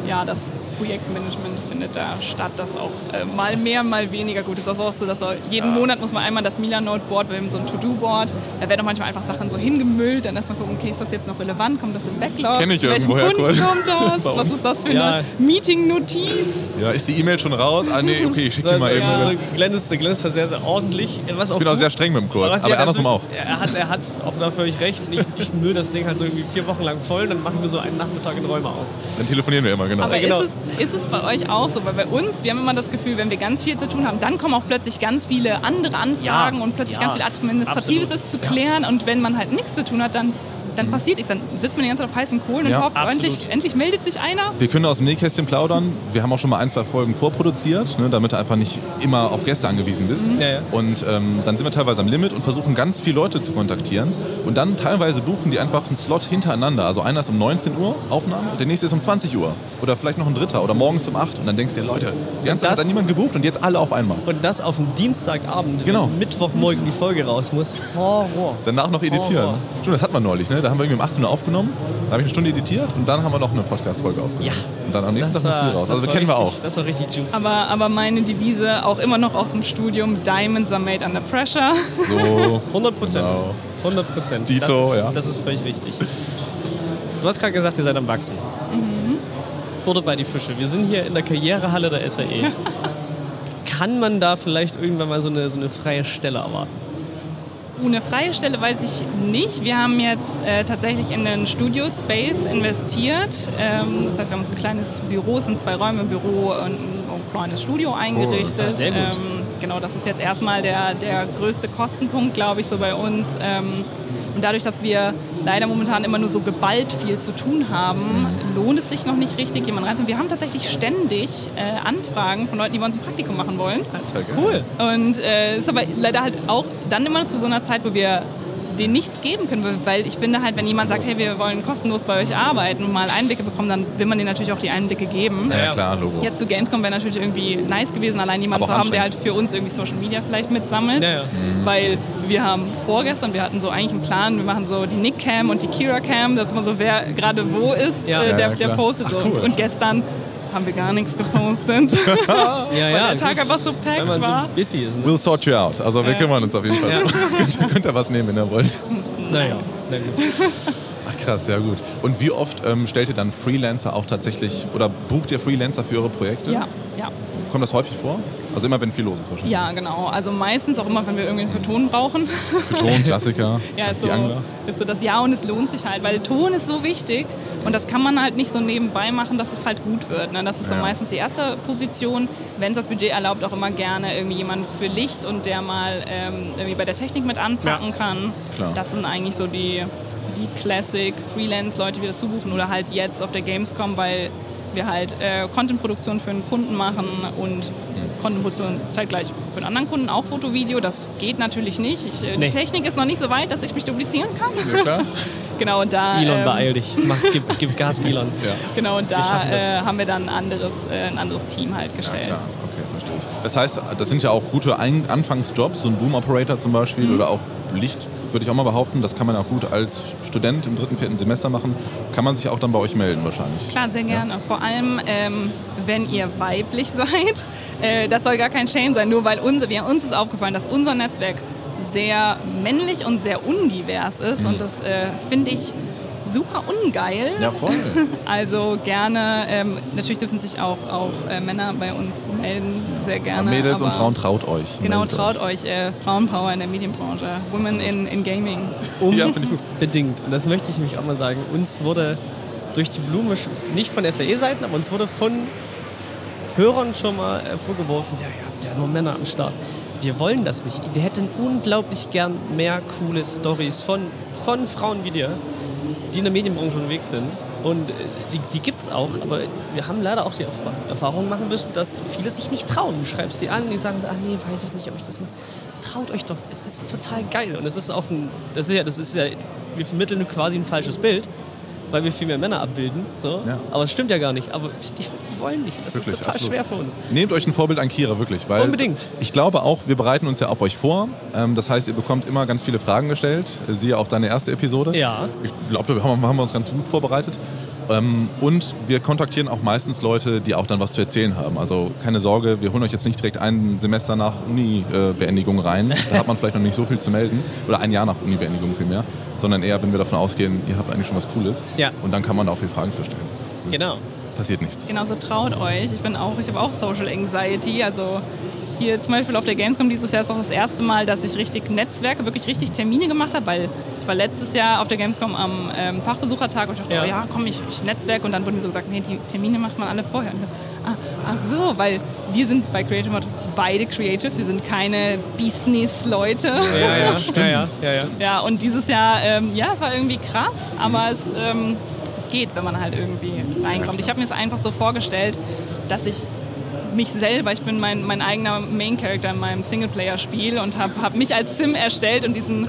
ja, das Projektmanagement findet da statt, das auch äh, mal mehr, mal weniger gut ist. Das ist auch so, dass auch jeden Monat muss man einmal das Milanote-Board, wir haben so ein To-Do-Board, da werden auch manchmal einfach Sachen so hingemüllt, dann erstmal gucken, okay, ist das jetzt noch relevant, kommt das im Backlog? Kenn ich irgendwoher, Kunden Kurt. kommt das? Was ist das für Ja. eine Meeting-Notiz? Ja, ist die E-Mail schon raus? Ah nee, okay, ich schicke So, die mal so, eben. ja, so rüber. glänzt, glänzt er sehr, sehr ordentlich. Was Ich bin auch sehr streng mit dem Kurt, aber ja andersrum auch. natürlich- Er hat, er hat auch da völlig recht. Ich, ich müll das Ding halt so irgendwie vier Wochen lang voll, dann machen wir so einen Nachmittag in Räume auf. Dann telefonieren wir immer, genau. Aber genau. ist, es, ist es bei euch auch so? Weil bei uns, wir haben immer das Gefühl, wenn wir ganz viel zu tun haben, dann kommen auch plötzlich ganz viele andere Anfragen Ja, und plötzlich ja, ganz viel Administratives absolut. ist zu klären. Und wenn man halt nichts zu tun hat, dann, dann passiert nichts. Dann sitzt man die ganze Zeit auf heißen Kohlen Ja, und hofft, endlich, endlich meldet sich einer. Wir können aus dem Nähkästchen plaudern. Wir haben auch schon mal ein, zwei Folgen vorproduziert, ne, damit du einfach nicht immer auf Gäste angewiesen bist. Ja, ja. Und ähm, dann sind wir teilweise am Limit und versuchen ganz viele Leute zu kontaktieren. Und dann teilweise buchen die einfach einen Slot hintereinander. Also einer ist um 19 Uhr Aufnahme, der nächste ist um 20 Uhr. Oder vielleicht noch ein dritter oder morgens um 8. Und dann denkst du dir, Leute, die ganze Zeit hat da niemand gebucht und jetzt alle auf einmal. Und das auf einen Dienstagabend, Genau. wenn Mittwochmorgen die Folge raus muss. Horror. Danach noch editieren. Horror. Stimmt, das hat man neulich. Ne? Da haben wir irgendwie um 18 Uhr aufgenommen, da habe ich eine Stunde editiert und dann haben wir noch eine Podcast-Folge aufgenommen. Ja. Und dann am nächsten Tag Das müssen wir raus. das Also war kennen wir auch. richtig- Das war richtig juicy. Aber, aber meine Devise, auch immer noch aus dem Studium, Diamonds are made under pressure. So, 100 Prozent. Genau. 100 Prozent. Dito, das ist, ja. Das ist völlig richtig. Du hast gerade gesagt, ihr seid am Wachsen. Mhm. Butter bei die Fische. Wir sind hier in der Karrierehalle der SAE. Kann man da vielleicht irgendwann mal so eine, so eine freie Stelle erwarten? Eine freie Stelle weiß ich nicht. Wir haben jetzt äh, tatsächlich in den Studio Space investiert. Ähm, das heißt, wir haben uns ein kleines Büro, es sind zwei Räume, Büro und ein kleines Studio eingerichtet. Ah, sehr gut. Ähm, genau, das ist jetzt erstmal der, der größte Kostenpunkt, glaube ich, so bei uns. Ähm, und dadurch, dass wir leider momentan immer nur so geballt viel zu tun haben, lohnt es sich noch nicht richtig, jemanden reinzuholen. Wir haben tatsächlich ständig äh, Anfragen von Leuten, die bei uns ein Praktikum machen wollen. Cool. Und äh, ist aber leider halt auch dann immer zu so einer Zeit, wo wir denen nichts geben können, weil ich finde halt, wenn jemand sagt, hey, wir wollen kostenlos bei euch arbeiten und mal Einblicke bekommen, dann will man denen natürlich auch die Einblicke geben. Ja, Ja. klar, Logo. Jetzt zu Gamescom wäre natürlich irgendwie nice gewesen, allein jemanden zu haben, der halt für uns irgendwie Social Media vielleicht mitsammelt. Ja, ja. Weil wir haben vorgestern, wir hatten so eigentlich einen Plan, wir machen so die Nick Cam und die Kira Cam, dass man so wer gerade wo ist, Ja. äh, Ja, der, ja, der postet Ach, so. cool. Und gestern haben wir gar nichts gepostet, Ja, weil ja. der Tag einfach so Wenn packed man war. so busy ist. Ne? We'll sort you out. Also wir kümmern uns auf jeden Fall. Ja. könnt, ihr- könnt ihr was nehmen, wenn ihr wollt. Naja, na gut. Ach krass, ja gut. Und wie oft ähm, stellt ihr dann Freelancer auch tatsächlich oder bucht ihr Freelancer für eure Projekte? Ja, ja. Kommt das häufig vor? Also immer, wenn viel los ist wahrscheinlich. Ja, genau. Also meistens auch immer, wenn wir irgendwie für Ton brauchen. Für Ton, Klassiker, ja, ist die so, Angler. ist so das Ja und es lohnt sich halt, weil Ton ist so wichtig und das kann man halt nicht so nebenbei machen, dass es halt gut wird. Ne? Das ist so Ja. meistens die erste Position. Wenn es das Budget erlaubt, auch immer gerne irgendwie jemand für Licht und der mal ähm, irgendwie bei der Technik mit anpacken Ja. kann. Klar. Das sind eigentlich so die, die Classic Freelance-Leute, die wir dazu buchen oder halt jetzt auf der Gamescom, weil wir halt äh, Content-Produktion für einen Kunden machen und Content-Produktion zeitgleich für einen anderen Kunden, auch Foto, Video. Das geht natürlich nicht. Ich, äh, Nee. Die Technik ist noch nicht so weit, dass ich mich duplizieren kann. Ja, klar. Genau, und da, Elon, ähm, beeil dich. Mach, gib, gib Gas, Elon. Ja. genau, und da äh, haben wir dann ein anderes, äh, ein anderes Team halt Ja, gestellt. klar. Okay, verstehe ich. Das heißt, das sind ja auch gute Ein Anfangsjobs, so ein Boom-Operator zum Beispiel Mhm. oder auch Licht, würde ich auch mal behaupten. Das kann man auch gut als Student im dritten, vierten Semester machen. Kann man sich auch dann bei euch melden wahrscheinlich. Klar, sehr gerne. Vor allem, ähm, wenn ihr weiblich seid. Äh, das soll gar kein Shame sein, nur weil unser, wir, uns ist aufgefallen, dass unser Netzwerk sehr männlich und sehr undivers ist. Und das äh, finde ich super ungeil. Ja, voll. Also gerne, ähm, natürlich dürfen sich auch, auch äh, Männer bei uns melden, sehr gerne. Mädels und Frauen, traut euch. Genau, traut euch. Äh, Frauenpower in der Medienbranche, Women in, in Gaming. Ja, finde ich gut. Unbedingt. Und das möchte ich nämlich auch mal sagen. Uns wurde durch die Blume, nicht von SAE-Seiten, aber uns wurde von Hörern schon mal äh, vorgeworfen, ja, ihr habt ja nur Männer am Start. Wir wollen das nicht. Wir hätten unglaublich gern mehr coole Stories von, von Frauen wie dir, die in der Medienbranche unterwegs sind. Und äh, die, die gibt es auch, aber wir haben leider auch die Erf- Erfahrung machen müssen, dass viele sich nicht trauen. Du schreibst sie an, die sagen so, ah nee, weiß ich nicht, ob ich das mache. Traut euch doch, es ist total geil. Und es ist auch ein, das ist ja, das ist ja, wir vermitteln quasi ein falsches Bild, weil wir viel mehr Männer abbilden. So. Ja. Aber es stimmt ja gar nicht. Aber die, die wollen nicht. Das Wirklich, ist total absolut. schwer für uns. Nehmt euch ein Vorbild an Kira, wirklich. Weil Unbedingt. Ich glaube auch, wir bereiten uns ja auf euch vor. Ähm, Das heißt, ihr bekommt immer ganz viele Fragen gestellt. Siehe auch deine erste Episode. Ja. Ich glaube, da haben haben wir uns ganz gut vorbereitet. Ähm, Und wir kontaktieren auch meistens Leute, die auch dann was zu erzählen haben. Also keine Sorge, wir holen euch jetzt nicht direkt ein Semester nach Uni-Beendigung rein. Da hat man vielleicht noch nicht so viel zu melden. Oder ein Jahr nach Uni-Beendigung vielmehr. Sondern eher, wenn wir davon ausgehen, ihr habt eigentlich schon was Cooles. Ja. Und dann kann man da auch viel Fragen zu stellen. Genau. Passiert nichts. Genauso traut euch. Ich bin auch, ich habe auch Social Anxiety. Also hier zum Beispiel auf der Gamescom dieses Jahr ist auch das erste Mal, dass ich richtig Netzwerke, wirklich richtig Termine gemacht habe, weil ich war letztes Jahr auf der Gamescom am ähm, Fachbesuchertag und ich dachte, Ja. oh ja komm, ich, ich netzwerk und dann wurde mir so gesagt, nee, die Termine macht man alle vorher. Und ich so, ah, ach so, weil wir sind bei Creative Mod beide Creatives, wir sind keine Business-Leute. Ja, ja, ja, ja, ja, ja. Ja, und dieses Jahr, ähm, ja, es war irgendwie krass, aber es, ähm, es geht, wenn man halt irgendwie reinkommt. Ich habe mir es einfach so vorgestellt, dass ich mich selber, ich bin mein, mein eigener Main-Character in meinem Singleplayer-Spiel und habe hab mich als Sim erstellt und diesen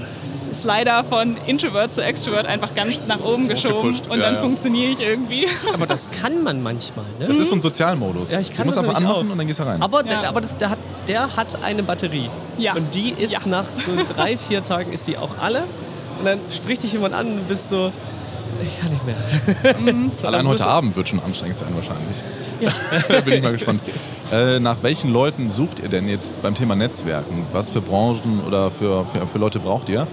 Slider von Introvert zu Extrovert einfach ganz nach oben geschoben Hochgepusht, und ja, dann ja. funktioniere ich irgendwie. Aber das kann man manchmal. Ne? Das ist so ein Sozialmodus. Ja, ich kann du musst das einfach anmachen auch. und dann gehst du rein. Aber, Ja. der, aber das, der, hat, der hat eine Batterie. Ja. Und die ist Ja. nach so drei, vier Tagen ist die auch alle. Und dann spricht dich jemand an und du bist so, ich kann nicht mehr. So, Allein heute Abend wird schon anstrengend sein wahrscheinlich. Ja. Bin ich mal gespannt. Äh, nach welchen Leuten sucht ihr denn jetzt beim Thema Netzwerken? Was für Branchen oder für, für, für Leute braucht ihr?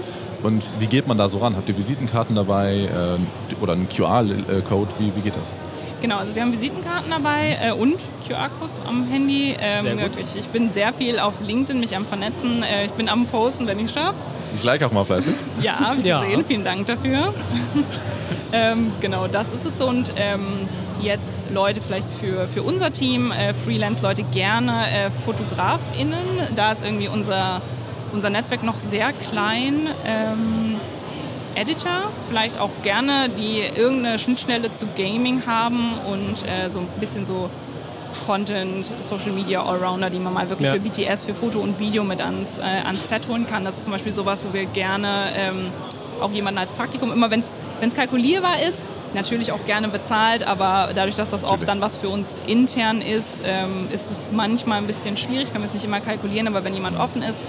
Und wie geht man da so ran? Habt ihr Visitenkarten dabei äh, oder einen QR-Code? Wie, wie geht das? Genau, also wir haben Visitenkarten dabei äh, und QR-Codes am Handy. Ähm, Sehr gut. wirklich, ich bin sehr viel auf LinkedIn, mich am Vernetzen. Äh, ich bin am Posten, wenn ich es schaffe. Ich like auch mal fleißig. Ja, habe ich Ja. gesehen. Vielen Dank dafür. ähm, genau, das ist es so. Und ähm, jetzt Leute vielleicht für, für unser Team, äh, Freelance-Leute gerne äh, FotografInnen. Da ist irgendwie unser, unser Netzwerk noch sehr klein. Ähm, Editor, vielleicht auch gerne, die irgendeine Schnittstelle zu Gaming haben und äh, so ein bisschen so Content, Social Media Allrounder, die man mal wirklich Ja. für BTS, für Foto und Video mit ans, äh, ans Set holen kann. Das ist zum Beispiel sowas, wo wir gerne ähm, auch jemanden als Praktikum, immer wenn es kalkulierbar ist, natürlich auch gerne bezahlt, aber dadurch, dass das oft Natürlich. dann was für uns intern ist, ähm, ist es manchmal ein bisschen schwierig, können wir es nicht immer kalkulieren, aber wenn jemand offen ist,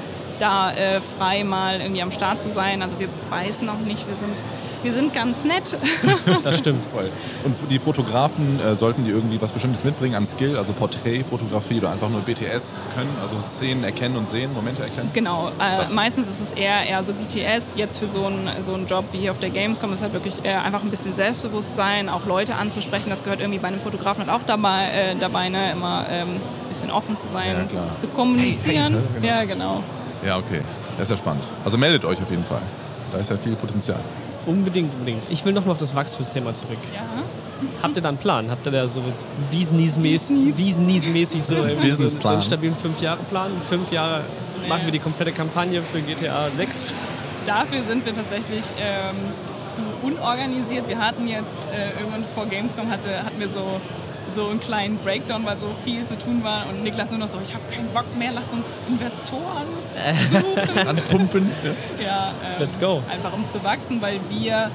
da äh, frei mal irgendwie am Start zu sein. Also wir beißen noch nicht, wir sind Wir sind ganz nett. Das stimmt. Toll. Und die Fotografen, äh, sollten die irgendwie was Bestimmtes mitbringen an Skill, also Porträtfotografie oder einfach nur BTS können, also Szenen erkennen und sehen, Momente erkennen? Genau, äh, meistens ist es eher, eher so BTS. Jetzt für so einen, so einen Job wie hier auf der Gamescom ist halt wirklich äh, einfach ein bisschen Selbstbewusstsein, auch Leute anzusprechen. Das gehört irgendwie bei einem Fotografen halt auch dabei, äh, dabei ne? immer ähm, ein bisschen offen zu sein, Ja, zu kommunizieren. Hey, hey, Ja, genau. Ja, okay. Das ist ja spannend. Also meldet euch auf jeden Fall. Da ist ja viel Potenzial. Unbedingt, unbedingt. Ich will noch mal auf das Wachstumsthema zurück. Ja. Habt ihr da einen Plan? Habt ihr da so Business-mäßig Business so, irgendwie so, einen stabilen Fünf-Jahre-Plan? Fünf Jahre machen wir die komplette Kampagne für GTA 6. Dafür sind wir tatsächlich ähm, zu unorganisiert. Wir hatten jetzt äh, irgendwann vor Gamescom hatte, hatten wir so, so einen kleinen Breakdown, weil so viel zu tun war. Und Niklas nur noch so, ich habe keinen Bock mehr, lasst uns Investoren suchen. Anpumpen. ja, ähm, Let's go. Einfach um zu wachsen, weil wir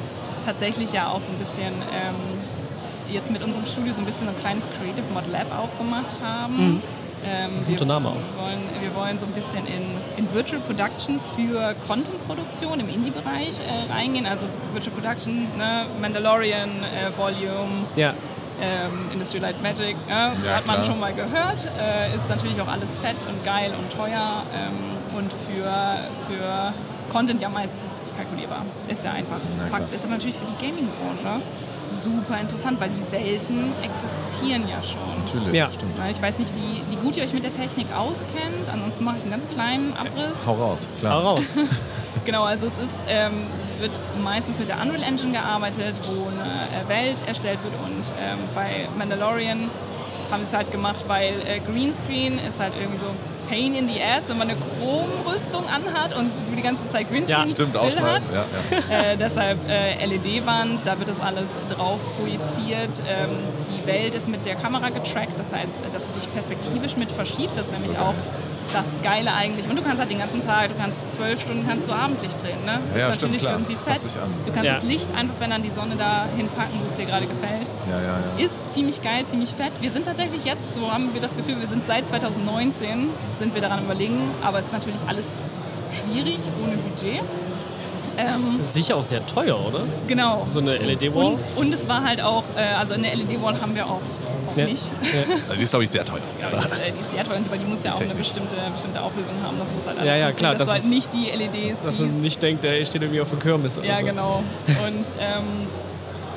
tatsächlich ja auch so ein bisschen ähm, jetzt mit unserem Studio so ein bisschen so ein kleines Creative Mod Lab aufgemacht haben. Ähm, Guter wir, Name auch. Wir wollen, wir wollen so ein bisschen in, in Virtual Production für Content-Produktion im Indie-Bereich äh, reingehen. Also Virtual Production, ne? Mandalorian, äh, Volume, Ja, ähm, Industry Light Magic, ne? Ja, hat man klar. schon mal gehört. Äh, ist natürlich auch alles fett und geil und teuer ähm, und für, für Content ja meistens kalkulierbar. Ist ja einfach klar. Fakt. Ist aber natürlich für die Gaming-Branche super interessant, weil die Welten existieren ja schon. Natürlich, Ja. stimmt. Ich weiß nicht, wie, wie gut ihr euch mit der Technik auskennt. Ansonsten mache ich einen ganz kleinen Abriss. Hau raus, hau klar. raus. Genau, also es ist, ähm, wird meistens mit der Unreal Engine gearbeitet, wo eine äh, Welt erstellt wird und ähm, bei Mandalorian haben sie es halt gemacht, weil äh, Greenscreen ist halt irgendwie so Pain in the Ass, wenn man eine Chromrüstung anhat und die ganze Zeit Greenscreen Ja, Stimmt, ausschneiden. hat. Ja, ja. Äh, deshalb äh, LED-Wand, da wird das alles drauf projiziert. Ähm, die Welt ist mit der Kamera getrackt, das heißt, dass es sich perspektivisch mit verschiebt. Das ist nämlich so auch das Geile eigentlich. Und du kannst halt den ganzen Tag, du kannst zwölf Stunden kannst du Abendlicht drehen. Ne? Das Ja, ist stimmt, natürlich klar. irgendwie fett. Du kannst Ja. das Licht einfach, wenn an die Sonne da hinpacken, wo es dir gerade gefällt. Ja, ja, ja. Ist ziemlich geil, ziemlich fett. Wir sind tatsächlich jetzt, so haben wir das Gefühl, wir sind seit 2019, sind wir daran überlegen, aber es ist natürlich alles schwierig, ohne Budget. Ähm, Sicher auch sehr teuer, oder? genau. So eine LED-Wall? Und, und es war halt auch, äh, also eine LED-Wall haben wir auch Ja. nicht. Ja. Also die ist, glaube ich, sehr teuer. Ja, die, ist, äh, die ist sehr teuer, weil die muss ja auch eine Technik. bestimmte, bestimmte Auflösung haben. Das ist halt alles Ja, ja, klar, Dass das du halt nicht die LEDs Dass man nicht denkt, der steht irgendwie auf der Kirmes. oder Ja, so. genau. Und ähm,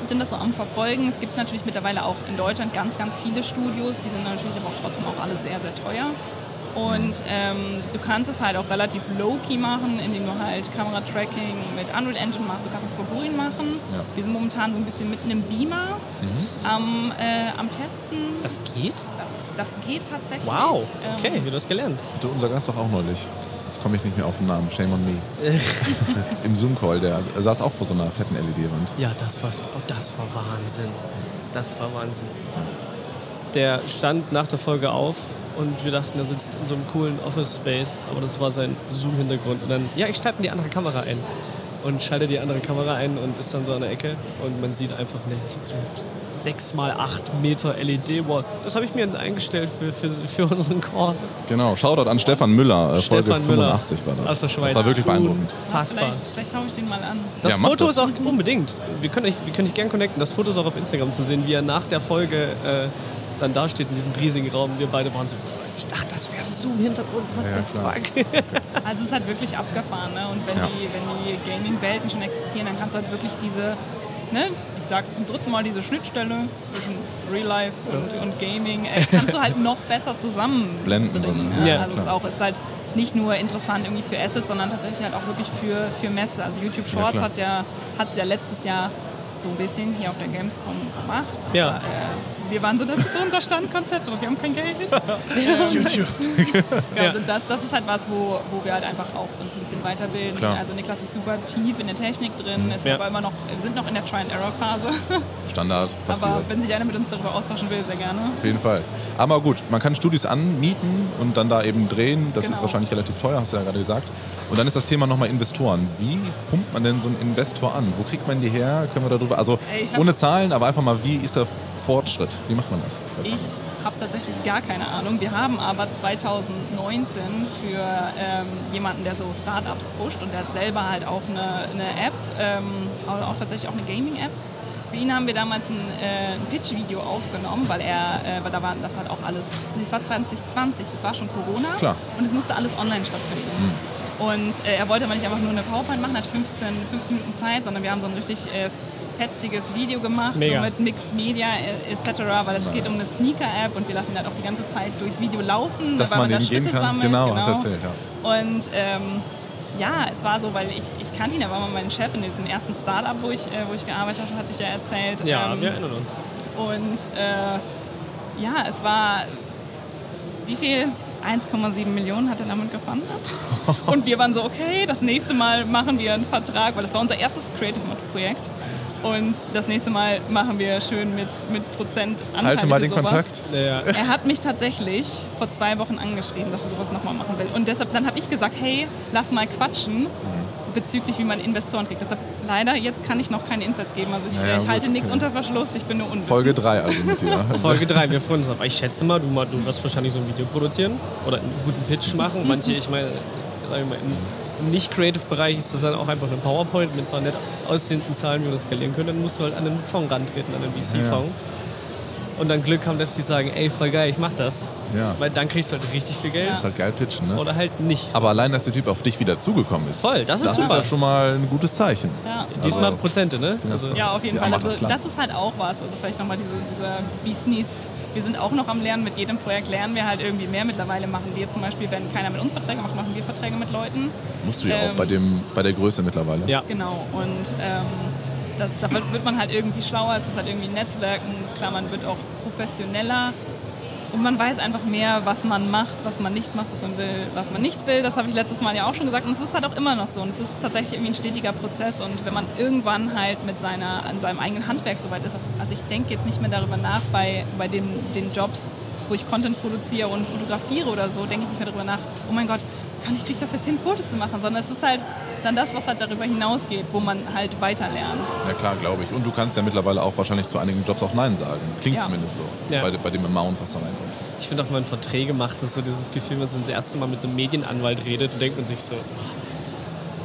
sind das so am Verfolgen. Es gibt natürlich mittlerweile auch in Deutschland ganz, ganz viele Studios. Die sind natürlich aber auch trotzdem auch alle sehr, sehr teuer. Und ähm, du kannst es halt auch relativ low-key machen, indem du halt Kameratracking mit Unreal Engine machst. Du kannst es vor grün machen. Ja. Wir sind momentan so ein bisschen mitten im Beamer am, äh, am Testen. Das geht? Das, das geht tatsächlich. Wow. Ähm, Okay, wir das gelernt. Du, unser Gast doch auch neulich. Jetzt komme ich nicht mehr auf den Namen. Shame on me. Im Zoom-Call, der saß auch vor so einer fetten LED-Wand. Ja, das war, oh, das war Wahnsinn. Das war Wahnsinn. Der stand nach der Folge auf und wir dachten, er sitzt in so einem coolen Office-Space, aber das war sein Zoom-Hintergrund. Und dann, ja, ich schalte mir die andere Kamera ein. Und schalte die andere Kamera ein und ist dann so an der Ecke und man sieht einfach eine so 6 mal 8 Meter LED-Wall. Das habe ich mir eingestellt für, für, für unseren Call. Genau, Shoutout an Stefan Müller. äh, Folge Stefan Müller 85 war das. aus der Schweiz. Das war wirklich beeindruckend. Unfassbar. Vielleicht, vielleicht haue ich den mal an. Das Ja, Foto das. ist auch unbedingt. Wir können euch, wir können dich gerne connecten. Das Foto ist auch auf Instagram zu sehen, wie er nach der Folge äh, dann dasteht in diesem riesigen Raum. Wir beide waren so, ich dachte, das wäre ein Zoom-Hintergrund. What Ja, the fuck? Also es ist halt wirklich abgefahren. Ne? Und wenn Ja. die, wenn die Gaming-Welten schon existieren, dann kannst du halt wirklich diese, ne, ich sag's zum dritten Mal, diese Schnittstelle zwischen Real Life und, und Gaming, äh, kannst du halt noch besser zusammenbringen. Blenden, so, ne? Ja, also es ist auch ist halt nicht nur interessant irgendwie für Assets, sondern tatsächlich halt auch wirklich für, für Messe. Also YouTube Ja, Shorts klar. hat ja hat's ja letztes Jahr so ein bisschen hier auf der Gamescom gemacht. Aber, Ja. äh, wir waren so, das ist so unser Standkonzept und wir haben kein Geld. YouTube. Ja, also das, das ist halt was, wo, wo wir halt einfach auch uns ein bisschen weiterbilden. Klar. Also Niklas ist super tief in der Technik drin, ist Ja. aber immer noch, wir sind noch in der Try-and-Error-Phase. Standard, passiert. aber wenn sich einer mit uns darüber austauschen will, sehr gerne. Auf jeden Fall. Aber gut, man kann Studios anmieten und dann da eben drehen. Das ist Genau. wahrscheinlich relativ teuer, hast du ja gerade gesagt. Und dann ist das Thema nochmal Investoren. Wie pumpt man denn so einen Investor an? Wo kriegt man die her? Können wir darüber, also hab- ohne Zahlen, aber einfach mal, wie ist der Fortschritt? Wie macht man das? Ich habe tatsächlich gar keine Ahnung. Wir haben aber 2019 für ähm, jemanden, der so Startups pusht und der hat selber halt auch eine, eine App, ähm, auch, tatsächlich auch eine Gaming-App. Für ihn haben wir damals ein, äh, ein Pitch-Video aufgenommen, weil er, äh, weil da war das hat auch alles, nee, das war 2020, das war schon Corona Klar. und es musste alles online stattfinden. Und äh, er wollte aber nicht einfach nur eine PowerPoint machen, hat 15, 15 Minuten Zeit, sondern wir haben so ein richtig äh, fetziges Video gemacht, Mega. so mit Mixed Media etc., weil es geht um eine Sneaker-App und wir lassen ihn halt auch die ganze Zeit durchs Video laufen, Dass weil man da den gehen Schritte kann. sammelt, Genau, hast du erzählt, ja. Und ähm, ja, es war so, weil ich, ich kannte ihn, er war mal mein Chef in diesem ersten Startup, wo ich, äh, wo ich gearbeitet habe, hatte ich ja erzählt. Ja, Ähm, wir erinnern uns. und äh, ja, es war, wie viel? 1,7 Millionen hat er damit gefunden. Und wir waren so, okay, das nächste Mal machen wir einen Vertrag, weil das war unser erstes Creative Projekt. Und das nächste Mal machen wir schön mit, mit Prozent Anteile Halte mal den sowas. Kontakt. Ja. Er hat mich tatsächlich vor zwei Wochen angeschrieben, dass er sowas nochmal machen will. Und deshalb, dann habe ich gesagt, hey, lass mal quatschen bezüglich, wie man Investoren kriegt. Deshalb leider, jetzt kann ich noch keine Insights geben. Also ich, Naja, ich halte nichts unter Verschluss, ich bin nur unwissend. Folge 3 also mit dir. Folge 3, wir freuen uns drauf. Ich schätze mal, du, du wirst wahrscheinlich so ein Video produzieren oder einen guten Pitch machen. Manche, ich meine, sagen wir mal, im, im Nicht-Creative-Bereich ist das dann auch einfach eine PowerPoint mit ein paar nett aussehenden Zahlen, wie wir das skalieren können. Dann musst du halt an einen Fonds rantreten, an einen VC-Fonds. Und dann Glück haben, dass die sagen, ey, voll geil, ich mach das. Ja. Weil dann kriegst du halt richtig viel Geld. Ja. ist halt geil pitchen, ne? Oder halt nicht. Aber allein, dass der Typ auf dich wieder zugekommen ist. Voll, das ist das ist super. ja schon mal ein gutes Zeichen. Ja. Diesmal Also- Prozente, ne? Also, Ja, auf jeden Ja, Fall. Also, das das, ist halt auch was. Also vielleicht nochmal diese, dieser Business. Wir sind auch noch am Lernen. Mit jedem Projekt lernen wir halt irgendwie mehr. Mittlerweile machen wir zum Beispiel, wenn keiner mit uns Verträge macht, machen wir Verträge mit Leuten. Musst du ja Ähm, auch bei, dem, bei der Größe mittlerweile. ja. Genau. Und ähm, das, da wird, wird man halt irgendwie schlauer. Es ist halt irgendwie Netzwerken. Klar, man wird auch professioneller. Und man weiß einfach mehr, was man macht, was man nicht macht, was man will, was man nicht will. Das habe ich letztes Mal ja auch schon gesagt. Und es ist halt auch immer noch so. Und es ist tatsächlich irgendwie ein stetiger Prozess. Und wenn man irgendwann halt mit seiner, an seinem eigenen Handwerk soweit ist, also ich denke jetzt nicht mehr darüber nach bei, bei dem, den Jobs, wo ich Content produziere und fotografiere oder so, denke ich nicht mehr darüber nach, oh mein Gott, kann ich, kriege ich das jetzt hin, Fotos zu machen? Sondern es ist halt dann das, was halt darüber hinausgeht, wo man halt weiter lernt. Ja klar, glaube ich. Und du kannst ja mittlerweile auch wahrscheinlich zu einigen Jobs auch Nein sagen. Klingt Ja. zumindest so. Ja. Bei, bei dem Amount, was da reinkommt. Ich finde auch, wenn man Verträge macht, ist so dieses Gefühl, wenn man das erste Mal mit so einem Medienanwalt redet, denkt man sich so,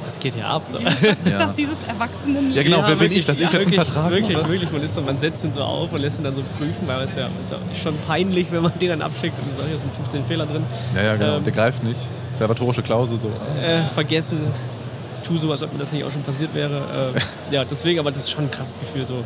was geht hier ab? So. Ist Ja. das dieses Erwachsenen? Ja, genau. wer bin ich, dass ich ja, jetzt einen wirklich, Vertrag Wirklich, mache? wirklich. Man, ist so, man setzt ihn so auf und lässt ihn dann so prüfen, weil es ja, ist ja schon peinlich, wenn man den dann abschickt und sagt, hier sind 15 Fehler drin. Ja, ja, genau. Ähm, der greift nicht. Salvatorische Klausel so. Äh, vergessen, tu so, als ob mir das nicht auch schon passiert wäre. Äh, ja, deswegen, aber das ist schon ein krasses Gefühl. So.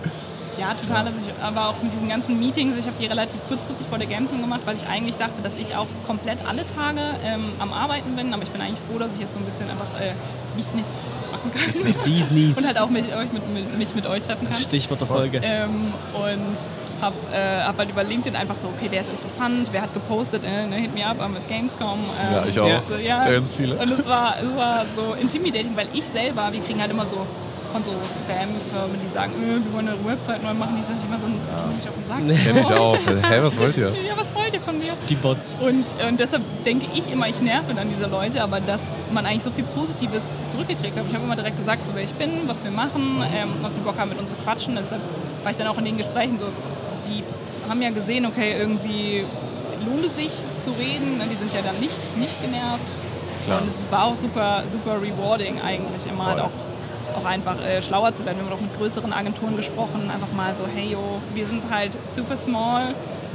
Ja, total. Also ich, aber auch mit diesen ganzen Meetings, ich habe die relativ kurzfristig vor der Gamescom gemacht, weil ich eigentlich dachte, dass ich auch komplett alle Tage ähm, am Arbeiten bin. Aber ich bin eigentlich froh, dass ich jetzt so ein bisschen einfach äh, Business machen kann. Nies. Und halt auch mit euch, mit, mit, mich mit euch treffen kann. Stichwort der Folge. Ähm, und habe äh, hab halt über LinkedIn einfach so, okay, wer ist interessant, wer hat gepostet, äh, ne, hit me up mit Gamescom. ähm, Ja, ich auch. Ja. So, ja. Ganz viele. Und es war, es war so intimidating, weil ich selber, wir kriegen halt immer so von so Spam-Firmen, die sagen, äh, wir wollen eure Website neu machen, die sag ich immer so, ja. nicht auf den Sack. Kenn ich auch. Hä, was wollt ihr? Ja, was wollt ihr von mir? Die Bots. Und, und deshalb denke ich immer, ich nerve dann diese Leute, aber dass man eigentlich so viel Positives zurückgekriegt hat. Ich habe immer direkt gesagt, so wer ich bin, was wir machen, ähm, die Bock haben, mit uns zu quatschen. Deshalb war ich dann auch in den Gesprächen so, die haben ja gesehen, okay, irgendwie lohnt es sich zu reden. ne, Die sind ja dann nicht, nicht genervt. Klar. Und es war auch super, super rewarding eigentlich immer halt Voll. auch auch einfach äh, schlauer zu werden. Wir haben auch mit größeren Agenturen gesprochen, einfach mal so, hey yo, wir sind halt super small,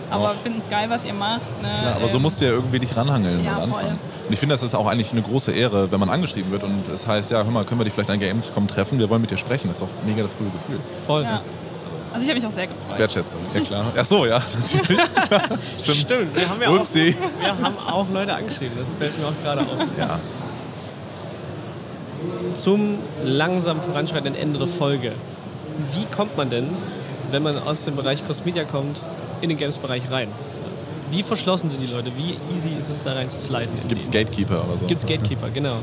aber finden es geil, was ihr macht. Ne? Klar, aber so Ähm, musst du ja irgendwie dich ranhangeln Ja, am voll. Anfang. Und ich finde, das ist auch eigentlich eine große Ehre, wenn man angeschrieben wird und es heißt, ja, hör mal, können wir dich vielleicht an Gamescom treffen? Wir wollen mit dir sprechen. Das ist doch mega das coole Gefühl. Voll. Ja. Also ich habe mich auch sehr gefreut. Wertschätzung, ja klar. Ach so, ja, natürlich. Stimmt. Stimmt, wir haben ja auch, Upsi. wir haben auch Leute angeschrieben, das fällt mir auch gerade auf. Ja. Zum langsam voranschreitenden Ende der Folge. Wie kommt man denn, wenn man aus dem Bereich Cross-Media kommt, in den Games-Bereich rein? Wie verschlossen sind die Leute? Wie easy ist es da rein zu sliden? Gibt es Gatekeeper oder so? Gibt es Gatekeeper, genau.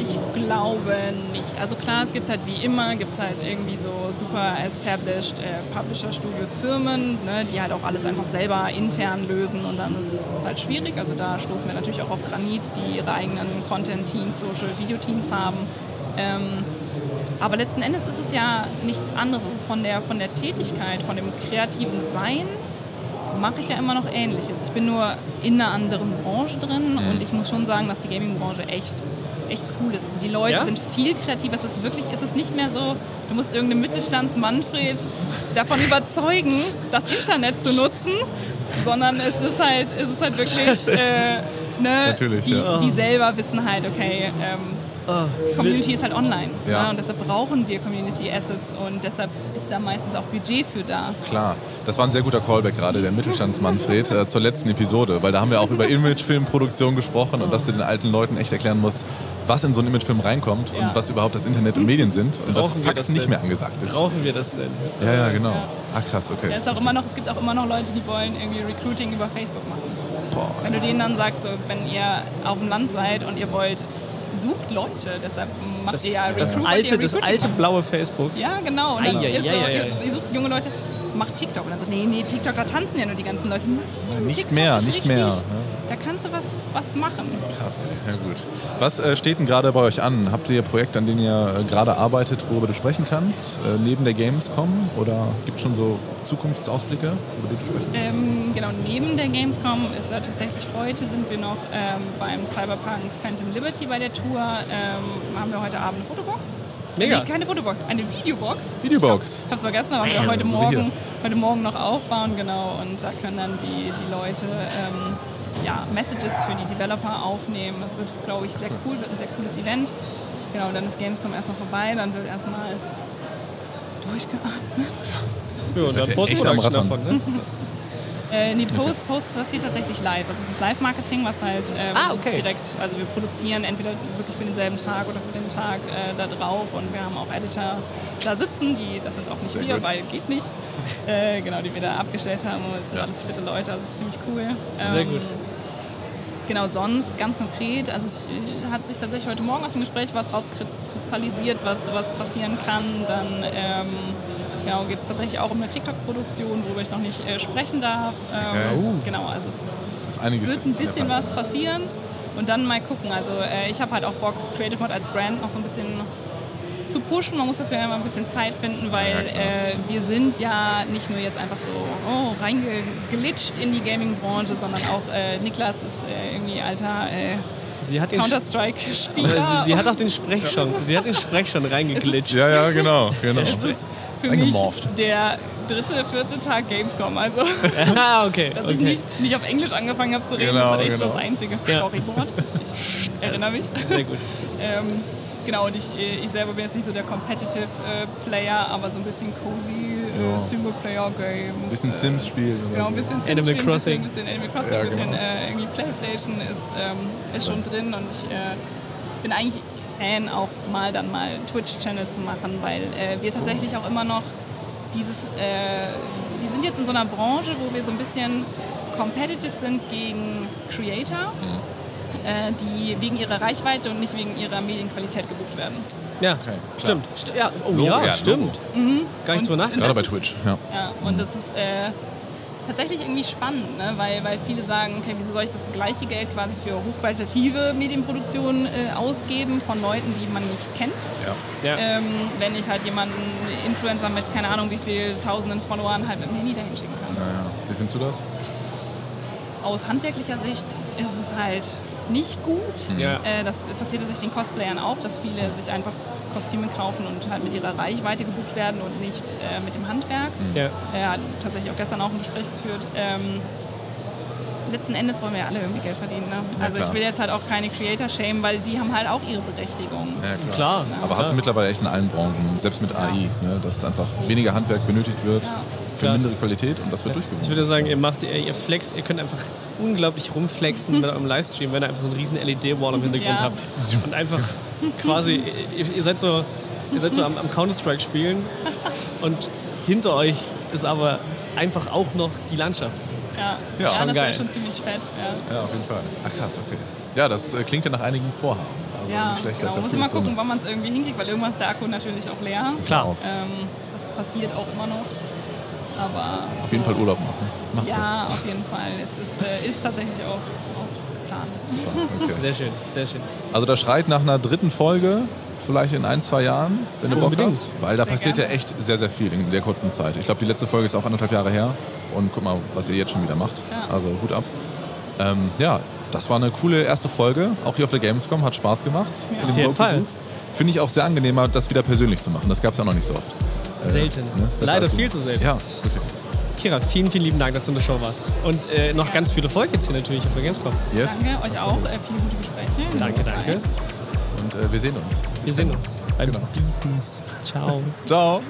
Ich glaube nicht. Also klar, es gibt halt wie immer, gibt es halt irgendwie so super established äh, Publisher-Studios, Firmen, ne, die halt auch alles einfach selber intern lösen und dann ist es halt schwierig. Also da stoßen wir natürlich auch auf Granit, die ihre eigenen Content-Teams, Social-Video-Teams haben. Ähm, Aber letzten Endes ist es ja nichts anderes. Von der, von der Tätigkeit, von dem kreativen Sein mache ich ja immer noch Ähnliches. Ich bin nur in einer anderen Branche drin und ich muss schon sagen, dass die Gaming-Branche echt, echt cool ist. Also die Leute Ja? sind viel kreativer. Es ist wirklich, es ist nicht mehr so, du musst irgendeinen Mittelstands-Manfred davon überzeugen, das Internet zu nutzen, sondern es ist halt, es ist halt wirklich, äh, ne, Natürlich, die, ja. die selber wissen halt, okay, ähm, Ah, Community ist halt online. Ja. Ne? Und deshalb brauchen wir Community Assets und deshalb ist da meistens auch Budget für da. Klar, das war ein sehr guter Callback gerade, der Mittelstandsmanfred, äh, zur letzten Episode, weil da haben wir auch über Imagefilmproduktion gesprochen und dass du den alten Leuten echt erklären musst, was in so einen Imagefilm reinkommt Ja. und was überhaupt das Internet und Medien sind und dass Fax das nicht denn? mehr angesagt ist. Brauchen wir das denn? Ja, ja, genau. Ach krass, okay. Da ist auch immer noch, es gibt auch immer noch Leute, die wollen irgendwie Recruiting über Facebook machen. Boah, Wenn du denen dann sagst, so, wenn ihr auf dem Land seid und ihr wollt, sucht Leute, deshalb macht Das, ihr ja das, Recruit, alte, ihr das alte macht. blaue Facebook. Ja, genau. Und dann ei, ist so, ihr, sucht junge Leute, macht TikTok. Und dann so, nee, nee, TikTok, da tanzen ja nur die ganzen Leute. Nein, Nicht TikTok mehr, nicht richtig. mehr, ja. Da kannst du was, was machen. krass, ey. ja gut. Was äh, steht denn gerade bei euch an? Habt ihr Projekte, an denen ihr äh, gerade arbeitet, worüber du sprechen kannst, äh, neben der Gamescom? Oder gibt es schon so Zukunftsausblicke, über die du sprechen kannst? Ähm, genau, neben der Gamescom ist ja tatsächlich heute sind wir noch ähm, beim Cyberpunk Phantom Liberty bei der Tour. Ähm, haben wir heute Abend eine Fotobox. Mega. Nee, keine Fotobox, eine Videobox. Videobox. Ich hab's vergessen, aber wir heute Morgen, heute Morgen noch aufbauen, genau. Und da können dann die, die Leute ähm, ja, Messages für die Developer aufnehmen. Das wird, glaube ich, sehr cool, wird ein sehr cooles Event. Genau, dann ist Gamescom erstmal vorbei, dann wird erstmal durchgeatmet. Ja, und dann Post-Production davon, ne? Äh, nee, Post, Post passiert tatsächlich live. Also es ist Live-Marketing, was halt ähm, Ah, okay. direkt, also wir produzieren entweder wirklich für denselben Tag oder für den Tag äh, da drauf und wir haben auch Editor da sitzen, die, das sind auch nicht Sehr wir, gut. weil geht nicht, äh, genau, die wir da abgestellt haben und es sind alles fitte Leute, also es ist ziemlich cool. Sehr Ähm, gut. Genau, sonst ganz konkret, also es hat sich tatsächlich heute Morgen aus dem Gespräch was rauskristallisiert, was, was passieren kann. Dann ähm, genau, geht es tatsächlich auch um eine TikTok-Produktion, worüber ich noch nicht äh, sprechen darf. Ähm, Okay. Genau, also es, ist es wird ein bisschen was passieren und dann mal gucken. Also äh, ich habe halt auch Bock, Creative Mod als Brand noch so ein bisschen zu pushen. Man muss dafür immer ein bisschen Zeit finden, weil äh, wir sind ja nicht nur jetzt einfach so oh, reingeglitscht in die Gaming-Branche, sondern auch äh, Niklas ist äh, irgendwie alter äh, Sie hat, den, Counter-Strike-Spieler. sie, sie hat auch den Sprech schon, sie hat den Sprech schon reingeglitscht. Ja, ja, genau. genau. Es ist für mich der dritte, vierte Tag Gamescom. Also, Ah, okay. dass ich okay. nicht, nicht auf Englisch angefangen habe zu reden, Genau, das ist echt genau. das einzige Ja. Storyboard. Ich erinnere mich. Sehr gut. Ähm, genau, und ich, ich selber bin jetzt nicht so der Competitive äh, Player, aber so ein bisschen cozy Ja. äh, Single-Player-Games. Ein bisschen äh, Sims spielen. oder Genau, ein bisschen Sims Animal spielen, Crossing. Ein bisschen, ein bisschen Animal Crossing, Ja, ein bisschen genau. äh, irgendwie Playstation ist, ähm, ist schon drin und ich äh, bin eigentlich Fan, auch mal dann mal Twitch-Channel zu machen, weil äh, wir tatsächlich auch immer noch dieses, äh, wir sind jetzt in so einer Branche, wo wir so ein bisschen competitive sind gegen Creator, äh, die wegen ihrer Reichweite und nicht wegen ihrer Medienqualität gebucht werden. Ja, Okay, stimmt. St ja, oh Logo, ja, ja, stimmt. Gar nicht drüber nachgedacht. Gerade bei Twitch, ja. Ja, und das ist äh, tatsächlich irgendwie spannend, ne? weil, weil viele sagen, okay, wieso soll ich das gleiche Geld quasi für hochqualitative Medienproduktion äh, ausgeben von Leuten, die man nicht kennt, ja. Ja. ähm, wenn ich halt jemanden, Influencer mit keine Ahnung wie viel tausenden Followern halt mit dem Handy dahin schicken kann. Ja, ja. Wie findest du das? Aus handwerklicher Sicht ist es halt nicht gut. Ja. Äh, das passiert tatsächlich den Cosplayern auch, dass viele sich einfach Kostüme kaufen und halt mit ihrer Reichweite gebucht werden und nicht äh, mit dem Handwerk. Ja. Er hat tatsächlich auch gestern auch ein Gespräch geführt. Ähm, letzten Endes wollen wir ja alle irgendwie Geld verdienen. Ne? Ja, also klar. ich will jetzt halt auch keine Creator shamen, weil die haben halt auch ihre Berechtigung. Ja, Klar. Aber hast du mittlerweile echt in allen Branchen, selbst mit AI, ne, dass einfach weniger Handwerk benötigt wird Ja. für Klar. mindere Qualität und das wird Ich durchgewogen. würde sagen, ihr macht, ihr, ihr flext, ihr könnt einfach unglaublich rumflexen mit eurem Livestream, wenn ihr einfach so einen riesen LED-Wall im Hintergrund Ja. habt. Und einfach quasi, ihr, ihr seid so, ihr seid so am, am Counter-Strike spielen und hinter euch ist aber einfach auch noch die Landschaft. Ja, Ja. ja, Schon das geil. ist schon ziemlich fett. Ja. Ja, auf jeden Fall. Ach krass, okay. Ja, das äh, klingt ja nach einigen Vorhaben. Also Ja, nicht schlecht, genau. das ja Muss eine- gucken, wann man es irgendwie hinkriegt, weil irgendwann ist der Akku natürlich auch leer. Klar. Ähm, das passiert auch immer noch. Aber Auf jeden Fall Urlaub machen. Macht ja, auf jeden Fall. Es ist, äh, ist tatsächlich auch, auch geplant. das. Super, okay. Sehr schön, sehr schön. Also das schreit nach einer dritten Folge vielleicht in ein, zwei Jahren, wenn du Bock Unbedingt. hast. Weil da Sehr passiert gerne. ja echt sehr, sehr viel in der kurzen Zeit. Ich glaube, die letzte Folge ist auch anderthalb Jahre her. Und guck mal, was ihr jetzt schon wieder macht. Ja. Also Hut ab. Ähm, ja, das war eine coole erste Folge. Auch hier auf der Gamescom. Hat Spaß gemacht. Ja. in dem Auf jeden Fall. Finde ich auch sehr angenehmer, das wieder persönlich zu machen. Das gab es ja noch nicht so oft. Äh, Selten. Das Leider dazu. viel zu selten. Ja, wirklich. Kira, vielen, vielen lieben Dank, dass du in der Show warst. Und äh, noch ganz viel Erfolg jetzt hier natürlich auf der Gamescom. Yes. Danke euch auch. Äh, viele gute Gespräche. Danke, danke. Und äh, wir sehen uns. Wir sehen uns beim Genau. Business. Ciao. Ciao.